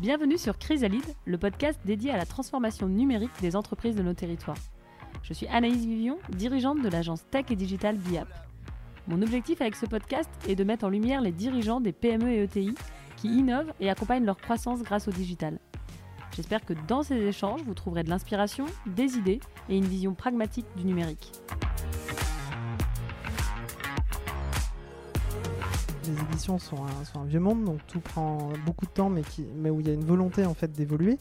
Bienvenue sur Chrysalide, le podcast dédié à la transformation numérique des entreprises de nos territoires. Je suis Anaïs Vivion, dirigeante de l'agence Tech et Digital BIAP. Mon objectif avec ce podcast est de mettre en lumière les dirigeants des PME et ETI qui innovent et accompagnent leur croissance grâce au digital. J'espère que dans ces échanges, vous trouverez de l'inspiration, des idées et une vision pragmatique du numérique. Les éditions sont un, vieux monde, donc tout prend beaucoup de temps, mais, qui, mais où il y a une volonté en fait d'évoluer.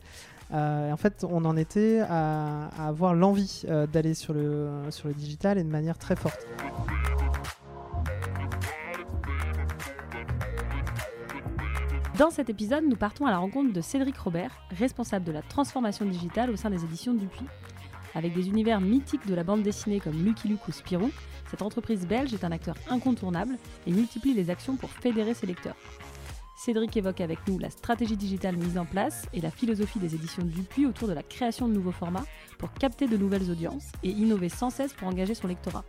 Euh, en fait, on en était à, avoir l'envie euh, d'aller sur le, sur le digital et de manière très forte. Dans cet épisode, nous partons à la rencontre de Cédric Robert, responsable de la transformation digitale au sein des éditions Dupuis. Avec des univers mythiques de la bande dessinée comme Lucky Luke ou Spirou, cette entreprise belge est un acteur incontournable et multiplie les actions pour fédérer ses lecteurs. Cédric évoque avec nous la stratégie digitale mise en place et la philosophie des éditions Dupuis autour de la création de nouveaux formats pour capter de nouvelles audiences et innover sans cesse pour engager son lectorat.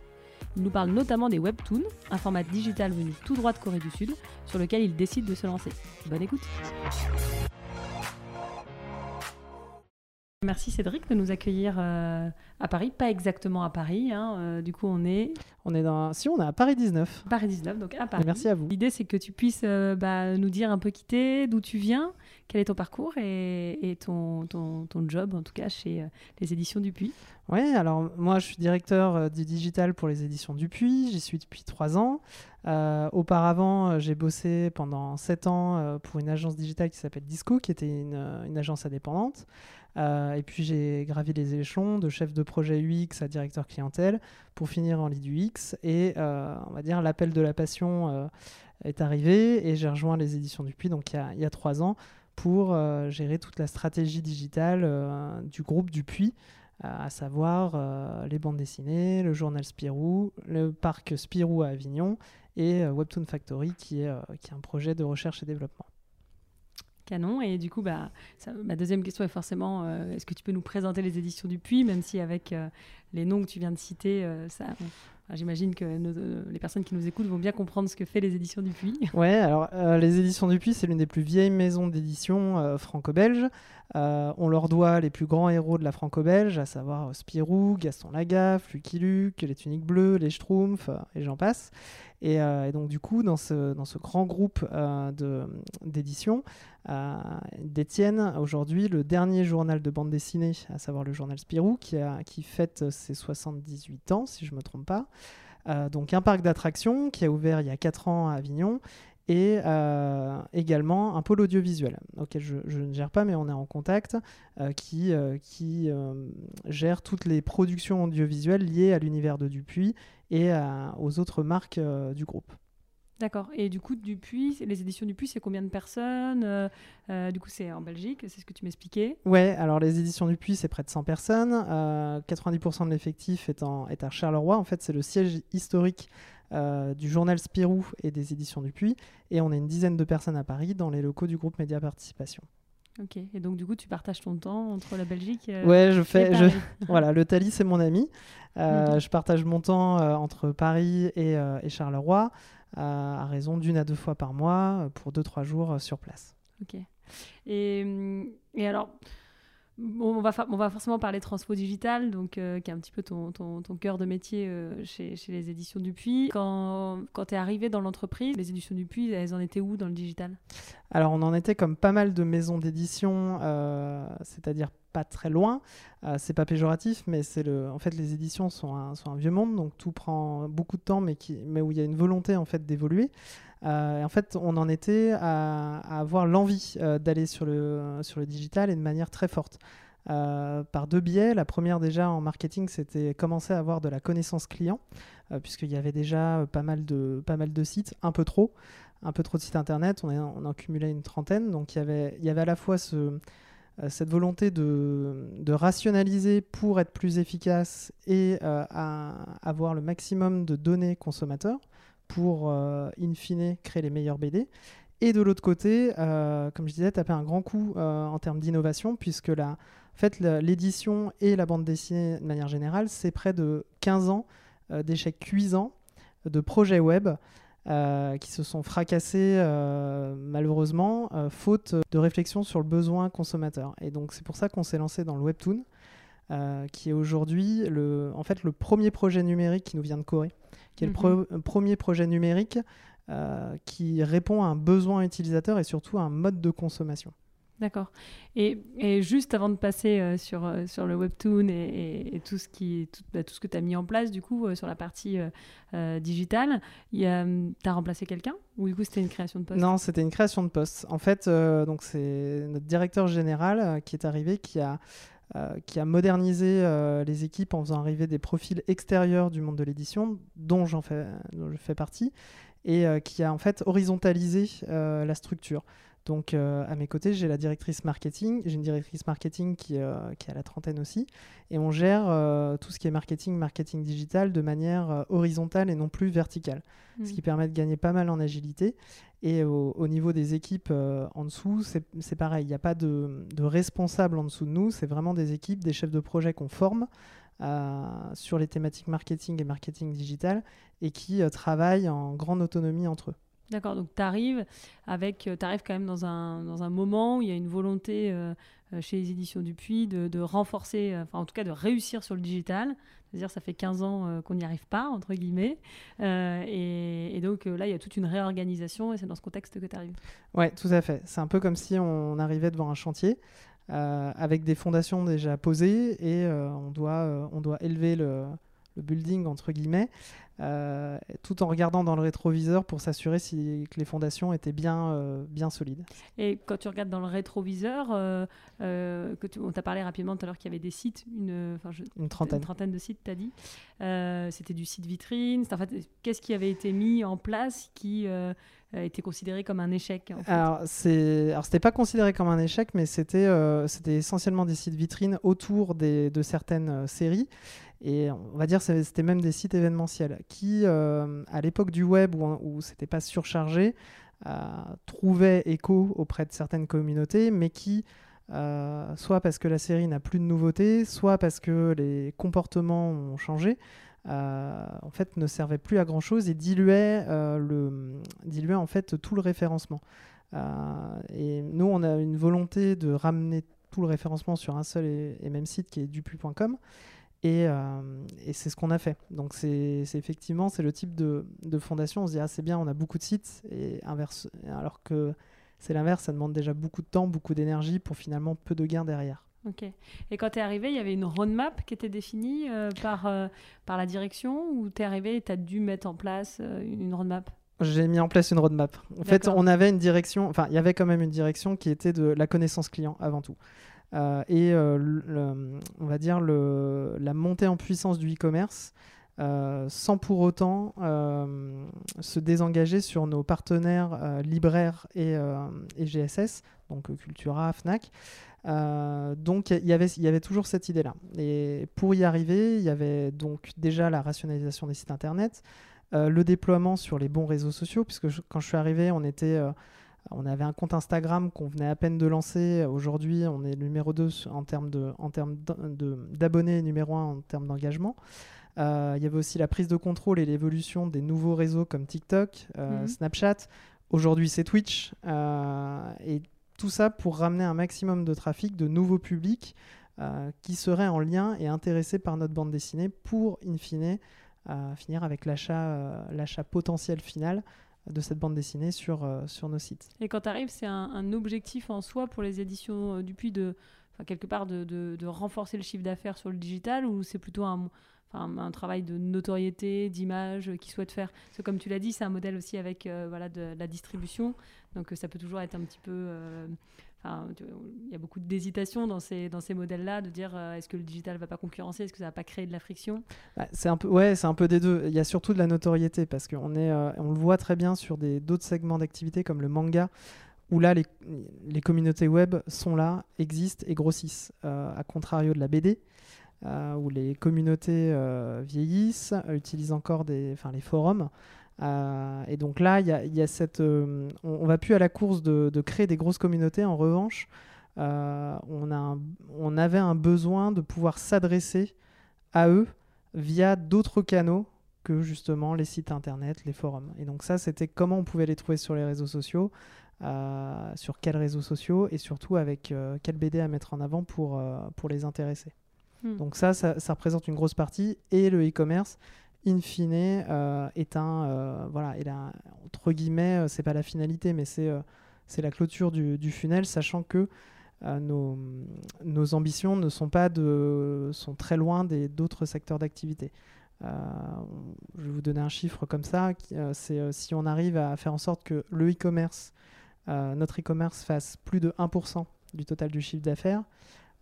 Il nous parle notamment des webtoons, un format digital venu tout droit de Corée du Sud, sur lequel il décide de se lancer. Bonne écoute Merci Cédric de nous accueillir euh, à Paris, pas exactement à Paris. Hein, euh, du coup, on est. On est dans. Si, on est à Paris 19. Paris 19, donc à Paris. merci à vous. L'idée, c'est que tu puisses euh, bah, nous dire un peu qui t'es, d'où tu viens, quel est ton parcours et, ton, ton, job, en tout cas, chez les éditions Dupuis. Oui, alors moi, je suis directeur du digital pour les éditions Dupuis. J'y suis depuis trois ans. auparavant, j'ai bossé pendant sept ans pour une agence digitale qui s'appelle Disco, qui était une, agence indépendante. Euh, et puis j'ai gravi les échelons de chef de projet UX à directeur clientèle pour finir en lead UX. Et euh, on va dire l'appel de la passion euh, est arrivé et j'ai rejoint les éditions Dupuis donc il y a, trois ans pour gérer toute la stratégie digitale du groupe Dupuis à savoir les bandes dessinées, le journal Spirou, le parc Spirou à Avignon et Webtoon Factory qui est, qui est un projet de recherche et développement. Canon. Et du coup, bah, ma deuxième question est forcément euh, est-ce que tu peux nous présenter les éditions du même si avec euh, les noms que tu viens de citer, euh, ça. J'imagine que les personnes qui nous écoutent vont bien comprendre ce que fait les éditions du Puy. Ouais, alors les éditions du Puy, c'est l'une des plus vieilles maisons d'édition franco-belge. on leur doit les plus grands héros de la franco-belge, à savoir Spirou, Gaston Lagaffe, Lucky Luke, les Tuniques Bleues, les Schtroumpfs, et j'en passe. Et, donc, du coup, dans ce, dans ce grand groupe d'édition, euh, détiennent aujourd'hui le dernier journal de bande dessinée, à savoir le journal Spirou, qui, a, qui fête ses 78 ans, si je ne me trompe pas. Euh, donc un parc d'attractions qui a ouvert il y a 4 ans à Avignon et euh, également un pôle audiovisuel auquel je, ne gère pas mais on est en contact qui, qui gère toutes les productions audiovisuelles liées à l'univers de Dupuis et aux autres marques du groupe. D'accord. Et du coup, Dupuis, les éditions Dupuis, c'est combien de personnes euh, euh, Du coup, c'est en Belgique, c'est ce que tu m'expliquais Ouais, alors les éditions Dupuis, c'est près de 100 personnes. 90% euh, de l'effectif est, est, à Charleroi. En fait, c'est le siège historique du journal Spirou et des éditions Dupuis. Et on a une dizaine de personnes à Paris dans les locaux du groupe Média Participation. Ok, et donc du coup, tu partages ton temps entre la Belgique Ouais, je fais. Je... voilà, le Thalys, c'est mon ami. Je partage mon temps entre Paris et, et Charleroi à raison d'une à deux fois par mois pour deux, trois jours sur place. Ok. Et, hum, et alors, on, va on va forcément parler transfo digital, donc, euh, qui est un petit peu ton, ton, ton cœur de métier euh, chez, chez, les éditions Dupuis. Quand, quand tu es arrivé dans l'entreprise, les éditions Dupuis, elles en étaient où dans le digital? Alors, on en était comme pas mal de maisons d'édition, euh, c'est-à-dire pas très loin. c'est pas péjoratif, mais c'est le. En fait, les éditions sont un, vieux monde, donc tout prend beaucoup de temps, mais, qui, mais où il y a une volonté en fait d'évoluer. en fait, on en était à, avoir l'envie d'aller sur le, sur le digital et de manière très forte. Euh, par deux biais. La première déjà en marketing, c'était commencer à avoir de la connaissance client, euh, puisqu'il y avait déjà euh, pas mal, de, pas mal de sites, un peu trop, un peu trop de sites internet, on, on en cumulait une trentaine, donc il y avait, il y avait à la fois ce, cette volonté de, rationaliser pour être plus efficace et à avoir le maximum de données consommateurs pour, in fine, créer les meilleurs BD. Et de l'autre côté, comme je disais, taper un grand coup en termes d'innovation, puisque la, en l'édition et la bande dessinée, de manière générale, c'est près de 15 ans euh, d'échecs cuisants de projets web qui se sont fracassés malheureusement, faute de réflexion sur le besoin consommateur. Et donc c'est pour ça qu'on s'est lancé dans le Webtoon, qui est aujourd'hui le, en fait, le premier projet numérique qui nous vient de Corée, qui est le mhm. premier projet numérique qui répond à un besoin utilisateur et surtout à un mode de consommation. D'accord. Et, juste avant de passer euh, sur, euh, sur le webtoon et, tout, ce qui, tout, bah, tout ce que tu as mis en place, du coup, euh, sur la partie digitale, tu as remplacé quelqu'un Ou du coup, c'était une création de poste? Non, c'était une création de poste. En fait, c'est notre directeur général qui est arrivé, qui a, qui a modernisé les équipes en faisant arriver des profils extérieurs du monde de l'édition, dont, dont je fais partie, et qui a en fait horizontalisé la structure. Donc euh, à mes côtés, j'ai la directrice marketing, j'ai une directrice marketing qui, euh, qui a la trentaine aussi, et on gère euh, tout ce qui est marketing, marketing digital de manière horizontale et non plus verticale, ce mmh. qui permet de gagner pas mal en agilité. Et au, niveau des équipes en dessous, c'est pareil, il n'y a pas de, de, responsable en dessous de nous, c'est vraiment des équipes, des chefs de projet qu'on forme. sur les thématiques marketing et marketing digital et qui travaillent en grande autonomie entre eux. D'accord, donc tu arrives avec, euh, arrives quand même dans un, dans un moment où il y a une volonté euh, euh, chez les éditions Dupuis de, de renforcer, enfin en tout cas de réussir sur le digital. C'est-à-dire ça fait 15 ans qu'on n'y arrive pas, entre guillemets. et, donc là, il y a toute une réorganisation et c'est dans ce contexte que tu arrives. Oui, tout à fait. C'est un peu comme si on arrivait devant un chantier. avec des fondations déjà posées et on, doit, on doit élever le, le building entre guillemets, euh, tout en regardant dans le rétroviseur pour s'assurer si, que les fondations étaient bien, euh, bien solides. Et quand tu regardes dans le rétroviseur, euh, que tu, on t'a parlé rapidement tout à l'heure qu'il y avait des sites, une, une, trentaine. une trentaine de sites, tu as dit. C'était du site vitrine. En fait, Qu'est-ce qui avait été mis en place qui était considéré comme un échec en fait. Alors, c'était pas considéré comme un échec, mais c'était c'était essentiellement des sites vitrines autour des, de certaines séries. Et on va dire que c'était même des sites événementiels qui, euh, à l'époque du web où, où c'était pas surchargé, euh, trouvaient écho auprès de certaines communautés, mais qui, euh, soit parce que la série n'a plus de nouveautés, soit parce que les comportements ont changé, en fait ne servaient plus à grand chose et diluaient, le, diluaient en fait tout le référencement. et nous, on a une volonté de ramener tout le référencement sur un seul et, même site qui est dupu.com. Euh, et, c'est ce qu'on a fait. Donc c'est effectivement c'est le type de, fondation. On se dit ah c'est bien, on a beaucoup de sites et inverse. Alors que c'est l'inverse, ça demande déjà beaucoup de temps, beaucoup d'énergie pour finalement peu de gains derrière. Ok. Et quand tu es arrivé, il y avait une roadmap qui était définie euh, par, euh, par la direction ou tu es arrivé et tu as dû mettre en place une roadmap? J'ai mis en place une roadmap. En fait, on avait une direction, enfin, il y avait quand même une direction qui était de la connaissance client avant tout. Euh, et euh, on va dire le, la montée en puissance du e-commerce euh, sans pour autant se désengager sur nos partenaires libraires et, et, GSS, donc Cultura, Fnac. Donc il y avait toujours cette idée-là. Et pour y arriver, il y avait donc déjà la rationalisation des sites internet, le déploiement sur les bons réseaux sociaux, puisque quand je suis arrivé, on était on avait un compte Instagram qu'on venait à peine de lancer. Aujourd'hui, on est numéro 2 en termes d'abonnés et numéro 1 en termes d'engagement. Euh, il y avait aussi la prise de contrôle et l'évolution des nouveaux réseaux comme TikTok, euh, mhm. Snapchat. Aujourd'hui, c'est Twitch. Euh, et tout ça pour ramener un maximum de trafic, de nouveaux publics qui seraient en lien et intéressés par notre bande dessinée pour, in fine, finir avec l'achat potentiel final de cette bande dessinée sur, euh, nos sites. Et quand tu arrives, c'est un, objectif en soi pour les éditions euh, Dupuis de, quelque part, de, renforcer le chiffre d'affaires sur le digital ou c'est plutôt un, un travail de notoriété, d'image qu'ils souhaitent faire Parce que comme tu l'as dit, c'est un modèle aussi avec euh, voilà, de, la distribution, donc ça peut toujours être un petit peu il y a beaucoup d'hésitation dans ces, dans ces modèles-là, de dire euh, est-ce que le digital va pas concurrencer, est-ce que ça ne va pas créer de la friction? Bah, C'est un peu, ouais, c'est un peu des deux. Il y a surtout de la notoriété parce qu'on est, euh, on le voit très bien sur des, d'autres segments d'activité comme le manga, où là les, les, communautés web sont là, existent et grossissent, euh, à contrario de la BD. Où les communautés vieillissent, utilisent encore des, les forums. Euh, et donc là, y a, cette, euh, on, ne va plus à la course de, créer des grosses communautés. En revanche, euh, on, a on avait un besoin de pouvoir s'adresser à eux via d'autres canaux que justement les sites internet, les forums. Et donc ça, c'était comment on pouvait les trouver sur les réseaux sociaux, euh, sur quels réseaux sociaux et surtout avec euh, quel BD à mettre en avant pour, euh, pour les intéresser. Hmm. Donc ça, ça, représente une grosse partie. Et le e-commerce, in fine, est un... voilà, et là, entre guillemets, c'est pas la finalité, mais c'est c'est la clôture du, funnel, sachant que nos, nos, ambitions ne sont pas de sont très loin des d'autres secteurs d'activité. Euh, je vais vous donner un chiffre comme ça. Euh, c'est euh, si on arrive à faire en sorte que le e-commerce, notre e-commerce fasse plus de 1% du total du chiffre d'affaires,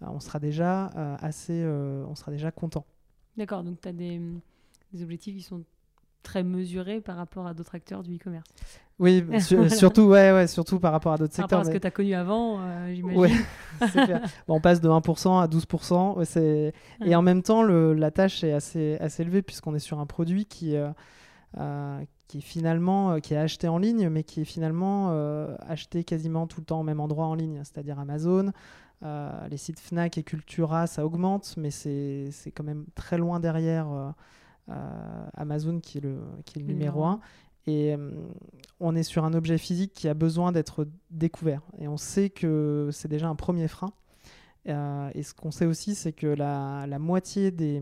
on sera déjà assez, on sera déjà content. D'accord, donc tu as des, des, objectifs qui sont très mesurés par rapport à d'autres acteurs du e-commerce. Oui, surtout, ouais, ouais, surtout par rapport à d'autres secteurs. Par rapport à ce que tu as connu avant, j'imagine. Ouais, bon, on passe de 1% à 12%. c'est Et en même temps, le, la tâche est assez, assez élevée puisqu'on est sur un produit qui, euh, euh, qui est finalement euh, qui est acheté en ligne, mais qui est finalement acheté quasiment tout le temps au même endroit en ligne, c'est-à-dire Amazon. Les sites Fnac et Cultura, ça augmente, mais c'est quand même très loin derrière Amazon qui est le, qui est le numéro 1. Et euh, on est sur un objet physique qui a besoin d'être découvert. Et on sait que c'est déjà un premier frein. Euh, et ce qu'on sait aussi, c'est que la, moitié des,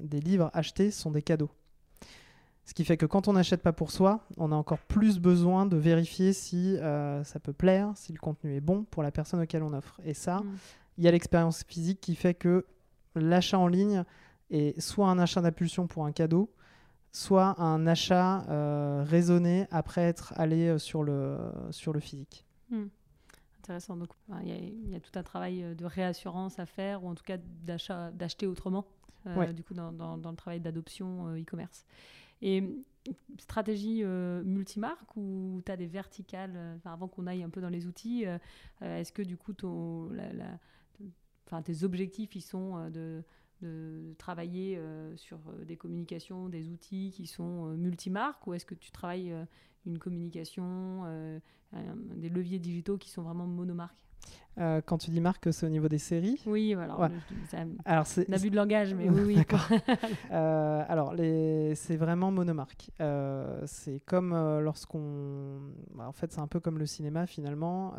des, livres achetés sont des cadeaux. Ce qui fait que quand on n'achète pas pour soi, on a encore plus besoin de vérifier si euh, ça peut plaire, si le contenu est bon pour la personne auquel on offre. Et ça, mm. il y a l'expérience physique qui fait que l'achat en ligne est soit un achat d'impulsion pour un cadeau, soit un achat euh, raisonné après être allé euh, sur le, sur le physique. Hmm. Intéressant. Donc, il y, a tout un travail de réassurance à faire, ou en tout cas d'achat, d'acheter autrement, du coup, dans, dans, le travail d'adoption e-commerce. Et stratégie multimarque ou tu as des verticales Avant qu'on aille un peu dans les outils, est-ce que du coup, tes objectifs, ils sont de travailler euh, sur euh, des communications, des outils qui sont euh, multimarques ou est-ce que tu travailles une communication, des leviers digitaux qui sont vraiment monomarques? Quand tu dis marque, c'est au niveau des séries Oui, alors, alors c'est, un abus de langage, mais oui, oui. alors, les... c'est vraiment monomarque. c'est comme lorsqu'on... Bah, en fait, c'est un peu comme le cinéma, finalement.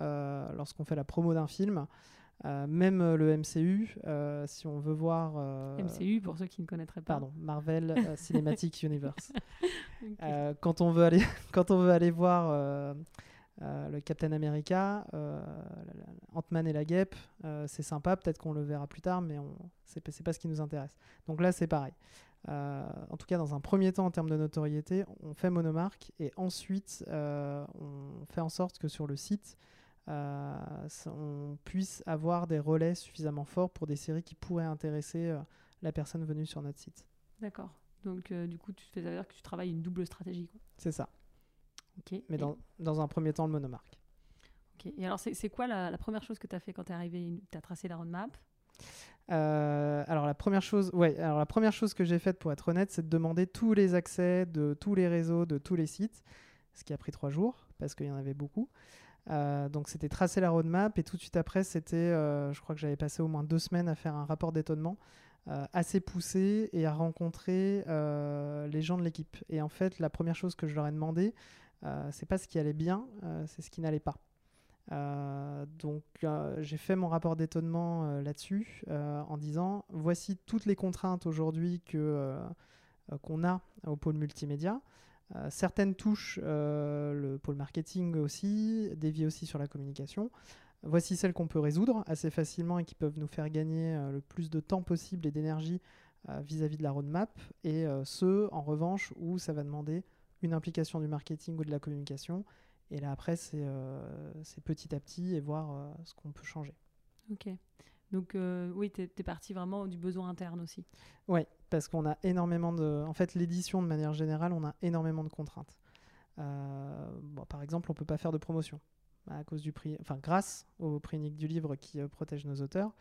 lorsqu'on fait la promo d'un film, euh, même euh, le MCU, euh, si on veut voir. MCU, pour ceux qui ne connaîtraient pas. Pardon, Marvel Cinematic Universe. quand, on veut aller, quand on veut aller voir le Captain America, Ant-Man et la guêpe, c'est sympa, peut-être qu'on le verra plus tard, mais c'est pas ce qui nous intéresse. Donc là, c'est pareil. en tout cas, dans un premier temps, en termes de notoriété, on fait monomarque et ensuite, on fait en sorte que sur le site, euh, on puisse avoir des relais suffisamment forts pour des séries qui pourraient intéresser euh, la personne venue sur notre site. D'accord. Donc, euh, du coup, tu fais dire que tu travailles une double stratégie. C'est ça. Ok. Mais dans, dans, un premier temps, le monomarque. Ok. Et alors, c'est quoi la, première chose que tu as fait quand tu es arrivé Tu as tracé la roadmap? Alors la première chose, ouais, alors la première chose que j'ai faite pour être honnête, c'est de demander tous les accès de tous les réseaux, de tous les sites, ce qui a pris trois jours parce qu'il y en avait beaucoup. Euh, donc c'était tracer la roadmap et tout de suite après c'était, euh, je crois que j'avais passé au moins deux semaines à faire un rapport d'étonnement euh, assez poussé et à rencontrer les gens de l'équipe. Et en fait la première chose que je leur ai demandé, c'est pas ce qui allait bien, c'est ce qui n'allait pas. donc j'ai fait mon rapport d'étonnement là-dessus en disant voici toutes les contraintes aujourd'hui que qu'on a au pôle multimédia. Euh, certaines touches euh, le pôle marketing aussi, dévier aussi sur la communication. Voici celles qu'on peut résoudre assez facilement et qui peuvent nous faire gagner euh, le plus de temps possible et d'énergie vis-à-vis de la roadmap. Et ceux, en revanche, où ça va demander une implication du marketing ou de la communication. Et là, après, c'est petit à petit et voir ce qu'on peut changer. Ok. Donc euh, oui, tu es, parti vraiment du besoin interne aussi. Oui, parce qu'on a énormément de... En fait, l'édition, de manière générale, on a énormément de contraintes. Euh, bon, par exemple, on ne peut pas faire de promotion à cause du prix, enfin grâce au prix unique du livre qui euh, protège nos auteurs.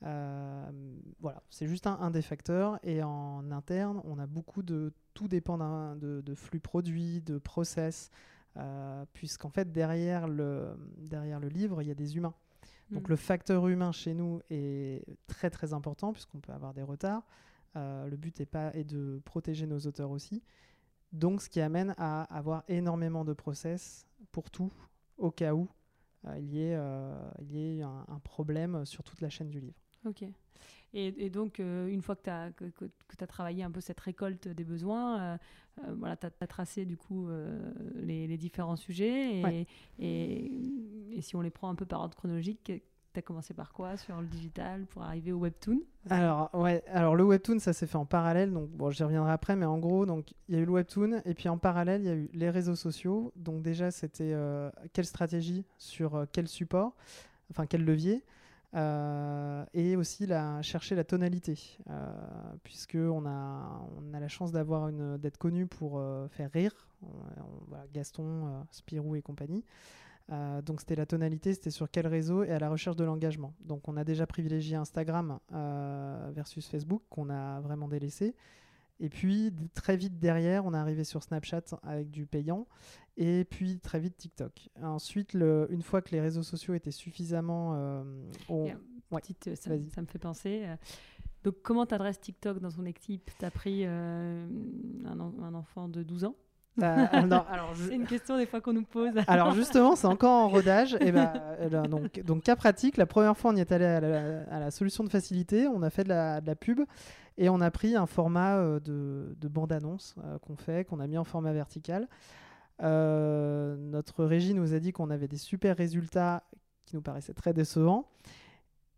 Voilà, c'est juste un, des facteurs. Et en interne, on a beaucoup de... Tout dépend de, de, flux produits, de process, puisqu'en fait, derrière le, derrière le livre, il y a des humains. Donc mm. le facteur humain chez nous est très très important puisqu'on peut avoir des retards. Euh, le but est, pas, est de protéger nos auteurs aussi. Donc, ce qui amène à avoir énormément de process pour tout, au cas où euh, il y ait, euh, il y ait un, un problème sur toute la chaîne du livre. Ok. Et, et donc, euh, une fois que tu as, que, que, as travaillé un peu cette récolte des besoins, euh, euh, voilà, tu as, tracé du coup euh, les, les, différents sujets. Et, Ouais. et, et si on les prend un peu par ordre chronologique, tu as commencé par quoi sur le digital pour arriver au webtoon? Alors, ouais, alors le webtoon, ça s'est fait en parallèle. Donc, bon, j'y reviendrai après, mais en gros, il y a eu le webtoon et puis en parallèle, il y a eu les réseaux sociaux. Donc déjà, c'était quelle stratégie sur quel support, enfin quel levier? Euh, et aussi la, chercher la tonalité, euh, puisque on a, on a la chance d'avoir une d'être connu pour euh, faire rire, voilà, Gaston, euh, Spirou et compagnie. Euh, donc c'était la tonalité, c'était sur quel réseau et à la recherche de l'engagement. Donc on a déjà privilégié Instagram euh, versus Facebook qu'on a vraiment délaissé. Et puis très vite derrière, on est arrivé sur Snapchat avec du payant. Et puis très vite TikTok. Ensuite, le- une fois que les réseaux sociaux étaient suffisamment... euh, euh, ouais, petite, ça, me fait penser. euh, donc, comment t'adresses TikTok dans ton équipe? Tu as pris euh, un enfant de 12 ans? Euh, ah, non, alors, je- C'est une question des fois qu'on nous pose. Alors justement, c'est encore en rodage. Et ben, euh, là, donc, donc cas pratique, la première fois on y est allé à la, à la solution de facilité, on a fait de la, de la pub et on a pris un format euh, de, de bande-annonce euh, qu'on fait, qu'on a mis en format vertical. Euh, notre régie nous a dit qu'on avait des super résultats qui nous paraissaient très décevants.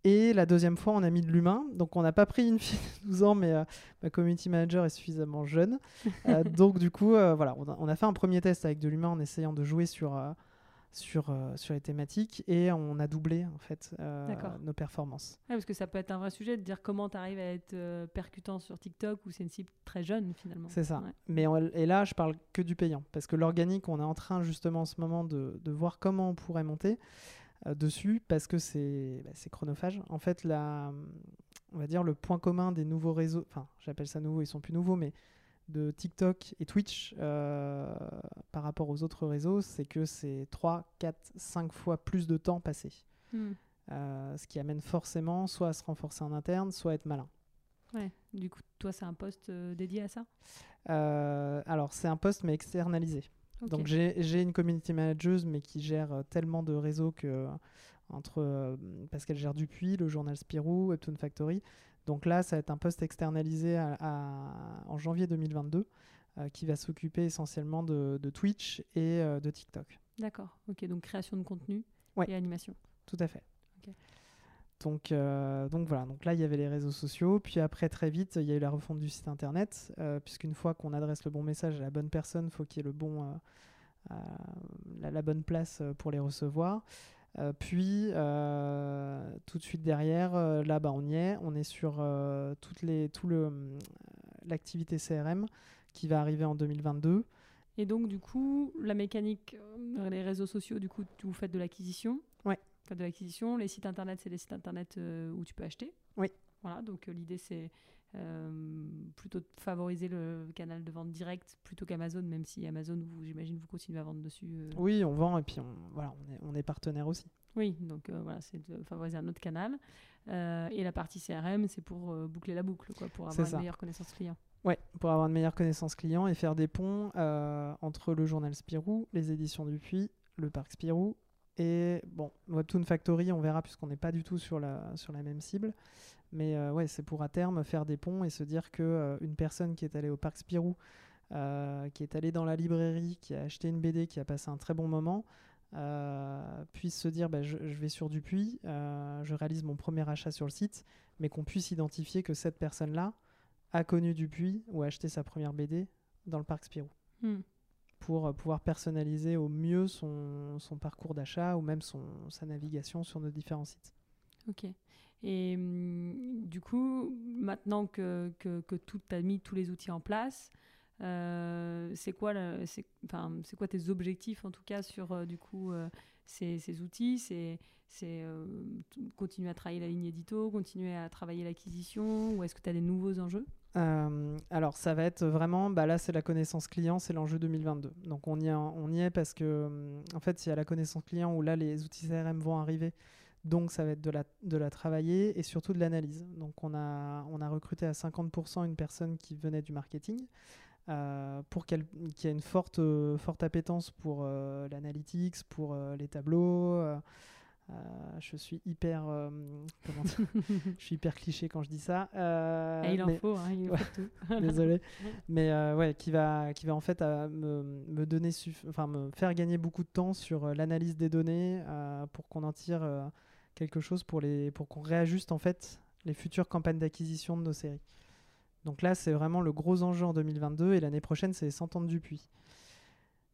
Et la deuxième fois, on a mis de l'humain. Donc, on n'a pas pris une fille de 12 ans, mais euh, ma community manager est suffisamment jeune. Euh, donc, du coup, euh, voilà, on a, on a fait un premier test avec de l'humain en essayant de jouer sur, sur, sur les thématiques et on a doublé, en fait, nos performances. Ouais, parce que ça peut être un vrai sujet de dire comment tu arrives à être percutant sur TikTok où c'est une cible très jeune finalement. C'est ça. Ouais. Mais on- et là, je parle que du payant. Parce que l'organique, on est en train justement en ce moment de, de voir comment on pourrait monter dessus parce que c'est bah, chronophage. En fait, la, on va dire le point commun des nouveaux réseaux, enfin, j'appelle ça nouveau, ils sont plus nouveaux, mais de TikTok et Twitch euh, par rapport aux autres réseaux, c'est que c'est 3, 4, 5 fois plus de temps passé. Hmm. Euh, ce qui amène forcément soit à se renforcer en interne, soit à être malin. Ouais. Du coup, toi, c'est un poste euh, dédié à ça? Euh, alors, c'est un poste mais externalisé. Donc j'ai j'ai une community manager mais qui gère euh, tellement de réseaux que euh, entre euh, parce qu'elle gère Dupuis, le journal Spirou, Webtoon Factory. Donc là, ça va être un poste externalisé à- à- en janvier 2022 euh, qui va s'occuper essentiellement de, de Twitch et euh, de TikTok. D'accord. Ok, donc création de contenu Ouais. et animation. Tout à fait. Donc, euh, donc voilà, donc là il y avait les réseaux sociaux, puis après très vite il y a eu la refonte du site internet, euh, puisqu'une fois qu'on adresse le bon message à la bonne personne, il faut qu'il y ait le bon, euh, la, la bonne place pour les recevoir. Puis tout de suite derrière, là bah, on y est, on est sur toutes les, tout le l'activité CRM qui va arriver en 2022. Et donc, du coup, la mécanique, les réseaux sociaux, du coup, vous faites de l'acquisition. Ouais. De l'acquisition. Les sites internet, c'est des sites internet euh, où tu peux acheter. Oui. Voilà, donc euh, l'idée, c'est euh, plutôt de favoriser le canal de vente direct plutôt qu'Amazon, même si Amazon, j'imagine, vous continuez à vendre dessus. Oui, on vend et puis on, voilà, on est, on est partenaire aussi. Oui, donc euh, voilà, c'est de favoriser un autre canal. Euh, et la partie CRM, c'est pour euh, boucler la boucle, quoi, pour avoir une meilleure connaissance client. Ouais, pour avoir une meilleure connaissance client et faire des ponts entre le journal Spirou, les éditions Dupuis, le parc Spirou et bon, Webtoon Factory, on verra puisqu'on n'est pas du tout sur la, sur la même cible. Mais euh, ouais, c'est pour à terme faire des ponts et se dire que euh, une personne qui est allée au parc Spirou, euh, qui est allée dans la librairie, qui a acheté une BD, qui a passé un très bon moment, euh, puisse se dire bah, je, vais sur Dupuis, je réalise mon premier achat sur le site, mais qu'on puisse identifier que cette personne-là a connu Dupuis ou a acheté sa première BD dans le parc Spirou Hmm. Pour euh, pouvoir personnaliser au mieux son, parcours d'achat ou même sa navigation sur nos différents sites. Ok. Et hum, du coup, maintenant que, que, que tout as mis tous les outils en place, euh, c'est quoi, enfin, quoi tes objectifs en tout cas sur euh, du coup ces, ces outils? C'est, continuer à travailler la ligne édito, continuer à travailler l'acquisition, ou est-ce que tu as des nouveaux enjeux? Euh, alors ça va être vraiment, bah là c'est la connaissance client, c'est l'enjeu 2022. Donc on y, est, on y est parce que hum, en fait il y a la connaissance client où là les outils CRM vont arriver. Donc ça va être de la, de la travailler et surtout de l'analyse. Donc on a, on a recruté à 50% une personne qui venait du marketing. pour qu'il y ait une forte, forte appétence pour l'analytics, pour les tableaux. Euh, je suis hyper, euh, je suis hyper cliché quand je dis ça. Euh, il en faut, hein, il faut tout. Désolé, mais ouais, qui va, qui va en fait me, me, donner, enfin me faire gagner beaucoup de temps sur l'analyse des données pour qu'on en tire quelque chose pour les, pour qu'on réajuste en fait les futures campagnes d'acquisition de nos séries. Donc là, c'est vraiment le gros enjeu en 2022 et l'année prochaine, c'est 100 ans de puits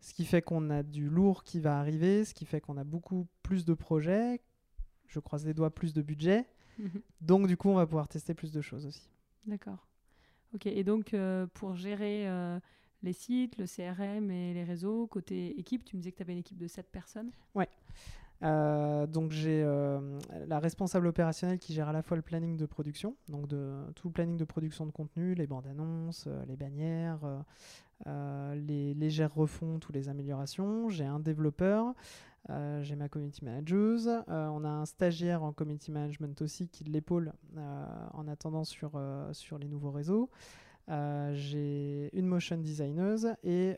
ce qui fait qu'on a du lourd qui va arriver, ce qui fait qu'on a beaucoup plus de projets, je croise les doigts, plus de budget. Mhm. Donc du coup, on va pouvoir tester plus de choses aussi. D'accord. Ok, et donc euh, pour gérer euh, les sites, le CRM et les réseaux, côté équipe, tu me disais que tu avais une équipe de 7 personnes Ouais. Euh, donc j'ai la responsable opérationnelle qui gère à la fois le planning de production, donc de, tout le planning de production de contenu, les bandes annonces, les bannières, euh, les légères refontes ou les améliorations. J'ai un développeur, euh, j'ai ma community manager. Euh, on a un stagiaire en community management aussi qui l'épaule en attendant sur, sur les nouveaux réseaux. j'ai une motion designer et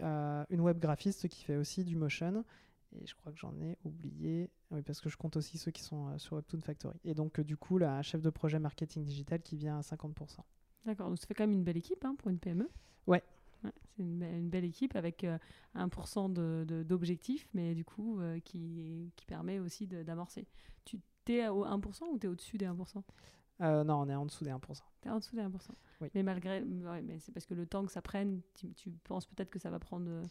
une web graphiste qui fait aussi du motion. Et je crois que j'en ai oublié. Oui, parce que je compte aussi ceux qui sont sur Webtoon Factory. Et donc, du coup, la chef de projet marketing digital qui vient à 50%. D'accord, donc ça fait quand même une belle équipe hein, pour une PME. Ouais, c'est une, belle équipe avec 1% euh, d'objectifs, mais du coup, euh, qui, qui, permet aussi d'amorcer. Tu es au 1% ou tu es au-dessus des 1% euh, Non, on est en dessous des 1%. Tu es en dessous des 1%. Oui. Mais malgré. mais c'est parce que le temps que ça prenne, tu, penses peut-être que ça va prendre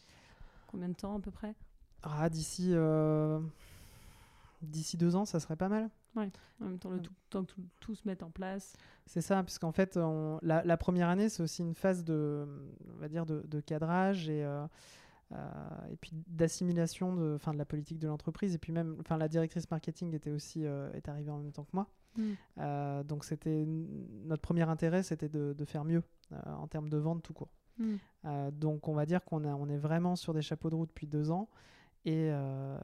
combien de temps à peu près? Ah, D'ici d'ici deux ans, ça serait pas mal. Ouais, en même temps, le temps que tout, se mette en place. C'est ça, puisqu'en fait, on, la, première année, c'est aussi une phase de, on va dire, de, cadrage et, euh, euh, et puis d'assimilation de, fin, de la politique de l'entreprise. Et puis même, enfin, la directrice marketing était aussi euh, est arrivée en même temps que moi. Mm. donc c'était notre premier intérêt, c'était de, de, faire mieux en termes de vente tout court. Mm. donc on va dire qu'on on est vraiment sur des chapeaux de roue depuis deux ans. Et, euh,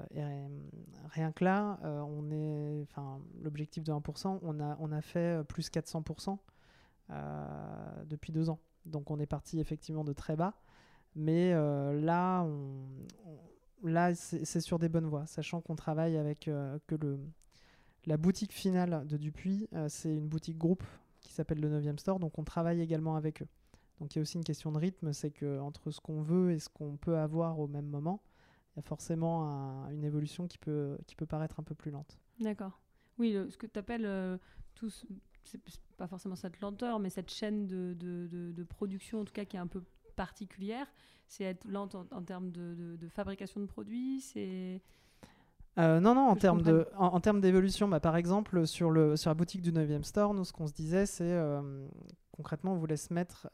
rien que là, euh, on est, enfin, l'objectif de 1%, on a, on a fait plus 400% euh, depuis deux ans. Donc on est parti effectivement de très bas, mais là, là, c'est sur des bonnes voies, sachant qu'on travaille avec que le, la boutique finale de Dupuis, c'est une boutique groupe qui s'appelle le 9e Store, donc on travaille également avec eux. Donc il y a aussi une question de rythme, c'est que entre ce qu'on veut et ce qu'on peut avoir au même moment, il y a forcément une évolution qui peut, qui peut paraître un peu plus lente. D'accord. Oui, ce que tu appelles euh, tous, c'est pas forcément cette lenteur, mais cette chaîne de, de, de, production, en tout cas, qui est un peu particulière, c'est être lente en, termes de, fabrication de produits, c'est... Euh, non, non, en termes, de, en, termes d'évolution, bah, par exemple, sur, le, sur la boutique du 9e store, nous, ce qu'on se disait, c'est euh, concrètement, on voulait se mettre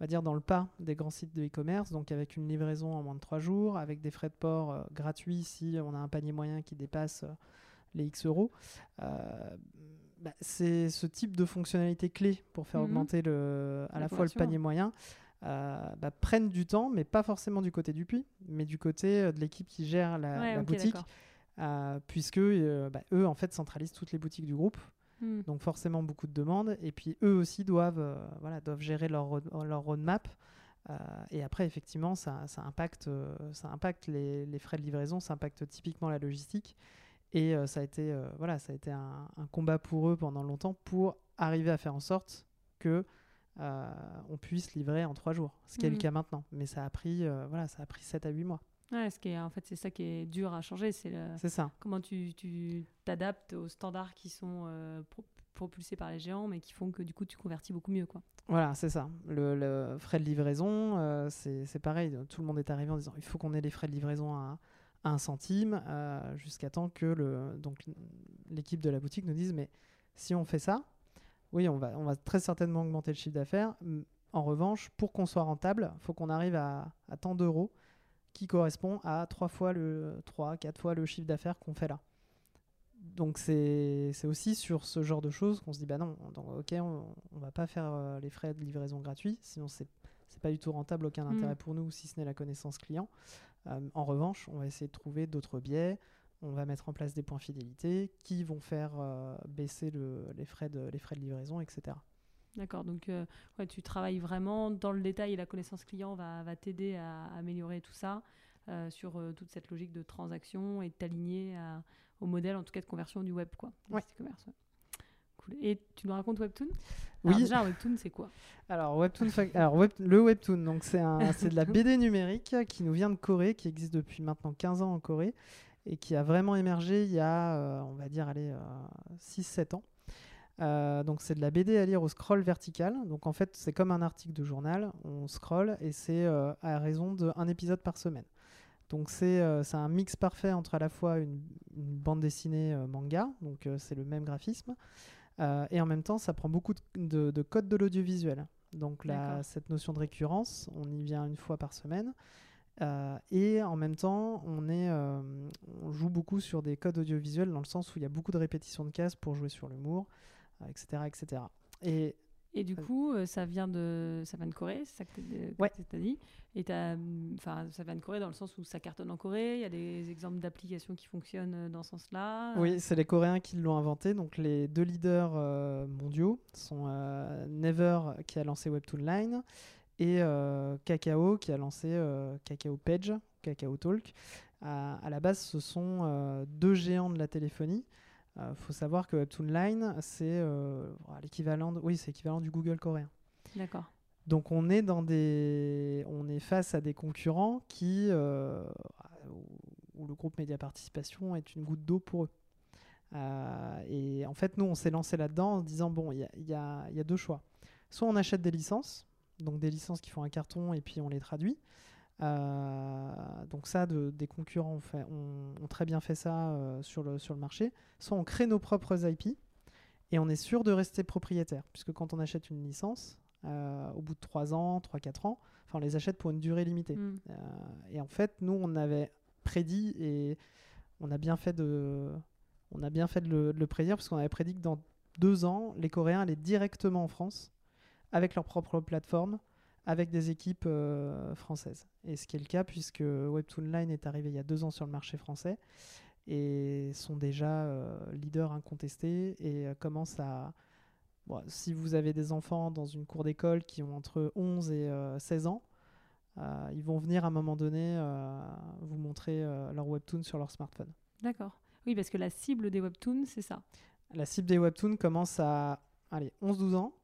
va dire, dans le pas des grands sites de e-commerce, donc avec une livraison en moins de 3 jours, avec des frais de port euh, gratuits si on a un panier moyen qui dépasse euh, les X euros. Euh, bah, c'est ce type de fonctionnalité clé pour faire mhm. augmenter le, à la, fois le panier moyen. Bah, prennent du temps, mais pas forcément du côté du puits, mais du côté de l'équipe qui gère la, boutique, puisque bah, eux en fait centralisent toutes les boutiques du groupe. Hmm. Donc forcément beaucoup de demandes. Et puis eux aussi doivent, euh, voilà, doivent gérer leur, leur roadmap. Euh, et après, effectivement, ça, ça impacte, euh, ça impacte les, les, frais de livraison, ça impacte typiquement la logistique. Et ça a été, voilà, ça a été un, combat pour eux pendant longtemps pour arriver à faire en sorte que on puisse livrer en trois jours, ce qui est le hmm. cas maintenant. Mais ça a pris, voilà, ça a pris 7 à 8 mois. Ouais, ce qui est, en fait, c'est ça qui est dur à changer. C'est ça. Comment tu t'adaptes aux standards qui sont euh, propulsés par les géants, mais qui font que du coup, tu convertis beaucoup mieux. Quoi. Voilà, c'est ça. Le, frais de livraison, euh, c'est pareil. Tout le monde est arrivé en disant il faut qu'on ait les frais de livraison à, un centime, euh, jusqu'à temps que le, donc, l'équipe de la boutique nous dise mais si on fait ça, oui, on va, on va très certainement augmenter le chiffre d'affaires. En revanche, pour qu'on soit rentable, il faut qu'on arrive à, à tant d'euros qui correspond à trois fois le 3 4 fois le chiffre d'affaires qu'on fait là. Donc c'est aussi sur ce genre de choses qu'on se dit bah non, ok, on, on va pas faire euh, les frais de livraison gratuits, sinon c'est c'est pas du tout rentable, aucun mm. intérêt pour nous si ce n'est la connaissance client. Euh, en revanche, on va essayer de trouver d'autres biais. On va mettre en place des points fidélité qui vont faire euh, baisser le, les, frais de, les frais de livraison, etc. D'accord, donc euh, ouais, tu travailles vraiment dans le détail et la connaissance client va, va t'aider à, améliorer tout ça euh, sur euh, toute cette logique de transaction et de t'aligner au modèle, en tout cas de conversion du web, quoi. Ouais. Commerce, Cool. Et tu nous racontes Webtoon? Oui. Alors déjà, Webtoon, c'est quoi? Alors, Webtoon, Alors le Webtoon, donc c'est de la BD numérique qui nous vient de Corée, qui existe depuis maintenant 15 ans en Corée et qui a vraiment émergé il y a, on va dire, allez, 6-7 ans. Euh, donc c'est de la BD à lire au scroll vertical. Donc en fait c'est comme un article de journal, on scroll et c'est euh, à raison d'un épisode par semaine. Donc euh, c'est un mix parfait entre à la fois une, bande dessinée manga, donc c'est le même graphisme, et en même temps ça prend beaucoup de, de, codes de l'audiovisuel. Donc là, cette notion de récurrence, on y vient une fois par semaine. et en même temps, on, est, on joue beaucoup sur des codes audiovisuels dans le sens où il y a beaucoup de répétitions de cases pour jouer sur l'humour etc. etc. Et, et du coup, euh, ça vient de, ça vient de Corée, c'est ça que tu as dit. Et enfin, ça vient de Corée dans le sens où ça cartonne en Corée. Il y a des exemples d'applications qui fonctionnent euh, dans ce sens-là. Oui, c'est les Coréens qui l'ont inventé. Donc les deux leaders euh, mondiaux sont Never qui a lancé Webtoon Line et Kakao qui a lancé Kakao Page, Kakao Talk. à la base, ce sont deux géants de la téléphonie il euh, faut savoir que Webtoon Line, c'est euh, l'équivalent, oui, c'est l'équivalent du Google coréen. D'accord. Donc on est dans des, on est face à des concurrents qui, euh, où le groupe Média Participation est une goutte d'eau pour eux. et en fait, nous, on s'est lancé là-dedans en se disant bon, il y, y, y a, deux choix. Soit on achète des licences, donc des licences qui font un carton et puis on les traduit. Euh, donc ça, de, des concurrents ont, fait, ont, très bien fait ça euh, sur, le, sur le marché. Soit on crée nos propres IP et on est sûr de rester propriétaire, puisque quand on achète une licence, euh, au bout de 3 ans, 3-4 ans, on les achète pour une durée limitée. Mm. et en fait, nous, on avait prédit et on a bien fait de, on a bien fait de le, de le prédire, parce qu'on avait prédit que dans deux ans, les Coréens allaient directement en France avec leur propre plateforme avec des équipes euh, françaises. Et ce qui est le cas puisque Webtoon Line est arrivé il y a deux ans sur le marché français et sont déjà euh, leaders incontestés et euh, commencent à... si vous avez des enfants dans une cour d'école qui ont entre 11 et 16 ans, ils vont venir à un moment donné vous montrer leur webtoon sur leur smartphone. D'accord. Oui, parce que la cible des webtoons, c'est ça. La cible des webtoons commence à 11-12 ans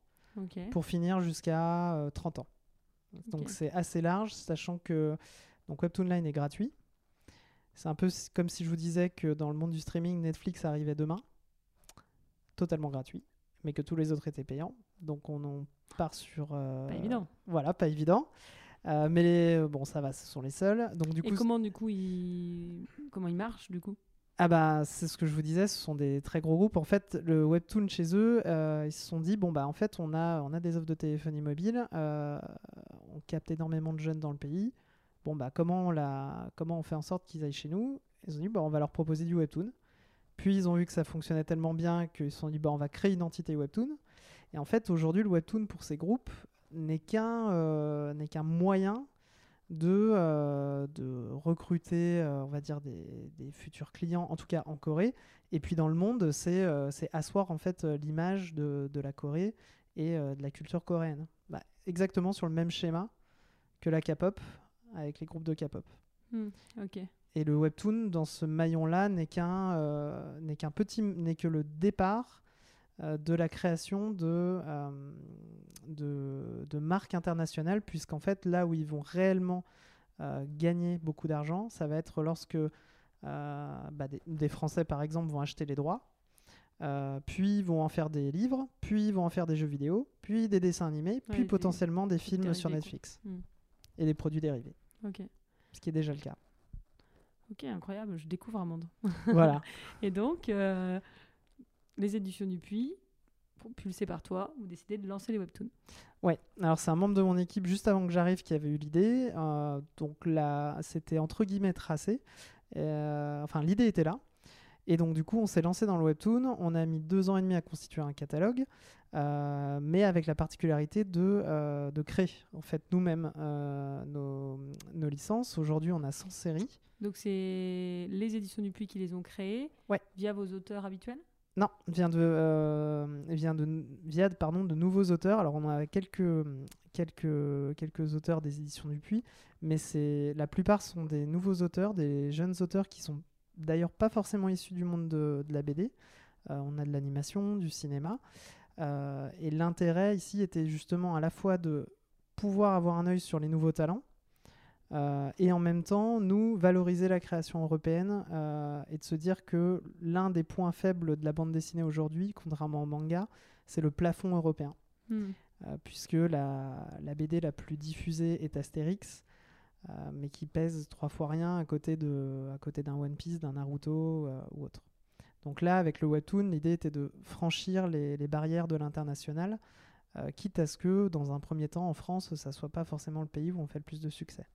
pour finir jusqu'à 30 ans. Donc c'est assez large, sachant que donc Webtoon Line est gratuit. C'est un peu comme si je vous disais que dans le monde du streaming, Netflix arrivait demain, totalement gratuit, mais que tous les autres étaient payants. Donc on en part sur. Euh, pas évident. Voilà, pas évident. Euh, mais bon, ça va, ce sont les seuls. Donc du Et comment du coup il comment il marche du coup? Ah bah c'est ce que je vous disais, ce sont des très gros groupes. En fait, le webtoon chez eux, euh, ils se sont dit bon bah en fait on a on a des offres de téléphonie mobile, euh, on capte énormément de jeunes dans le pays. Bon bah comment on la comment on fait en sorte qu'ils aillent chez nous? Ils ont dit bah on va leur proposer du webtoon. Puis ils ont vu que ça fonctionnait tellement bien qu'ils se sont dit bah on va créer une entité webtoon. Et en fait aujourd'hui le webtoon pour ces groupes n'est qu'un euh, n'est moyen de, euh, de recruter, euh, on va dire, des, futurs clients, en tout cas en Corée. Et puis dans le monde, c'est asseoir en fait l'image de, de, la Corée et de la culture coréenne. Bah, exactement sur le même schéma que la K-pop avec les groupes de K-pop. Hmm, ok. Et le webtoon dans ce maillon-là n'est qu'un n'est qu'un petit n'est que le départ euh, de la création de, euh, de, de, marques internationales, puisqu'en fait, là où ils vont réellement euh, gagner beaucoup d'argent, ça va être lorsque bah, des, Français, par exemple, vont acheter les droits, puis vont en faire des livres, puis vont en faire des jeux vidéo, puis des dessins animés, puis potentiellement des films sur Netflix hmm. et des produits dérivés. Ce qui est déjà le cas. Ok, incroyable, je découvre un monde. Voilà. et donc, les éditions du Puy, propulsées par toi, ont décidé de lancer les webtoons. Ouais, alors c'est un membre de mon équipe juste avant que j'arrive qui avait eu l'idée. Euh, donc là, c'était entre guillemets tracé. Euh, enfin, l'idée était là. Et donc, du coup, on s'est lancé dans le webtoon. On a mis deux ans et demi à constituer un catalogue, euh, mais avec la particularité de, de créer, en fait, nous-mêmes nos, nos, licences. Aujourd'hui, on a 100 séries. Donc, c'est les éditions du Puy qui les ont créées ouais. via vos auteurs habituels? Non, vient de, euh, vient de, via pardon, de nouveaux auteurs. Alors on a quelques, quelques, quelques auteurs des éditions Dupuis, mais c'est la plupart sont des nouveaux auteurs, des jeunes auteurs qui sont d'ailleurs pas forcément issus du monde de, de la BD. Euh, on a de l'animation, du cinéma. Euh, et l'intérêt ici était justement à la fois de pouvoir avoir un œil sur les nouveaux talents, euh, et en même temps, nous, valoriser la création européenne euh, et de se dire que l'un des points faibles de la bande dessinée aujourd'hui, contrairement au manga, c'est le plafond européen. Hmm. Euh, puisque la, la, BD la plus diffusée est Astérix, mais qui pèse trois fois rien à côté, de, à côté d'un One Piece, d'un Naruto ou autre. Donc là, avec le webtoon, l'idée était de franchir les, les barrières de l'international, quitte à ce que, dans un premier temps, en France, ça soit pas forcément le pays où on fait le plus de succès.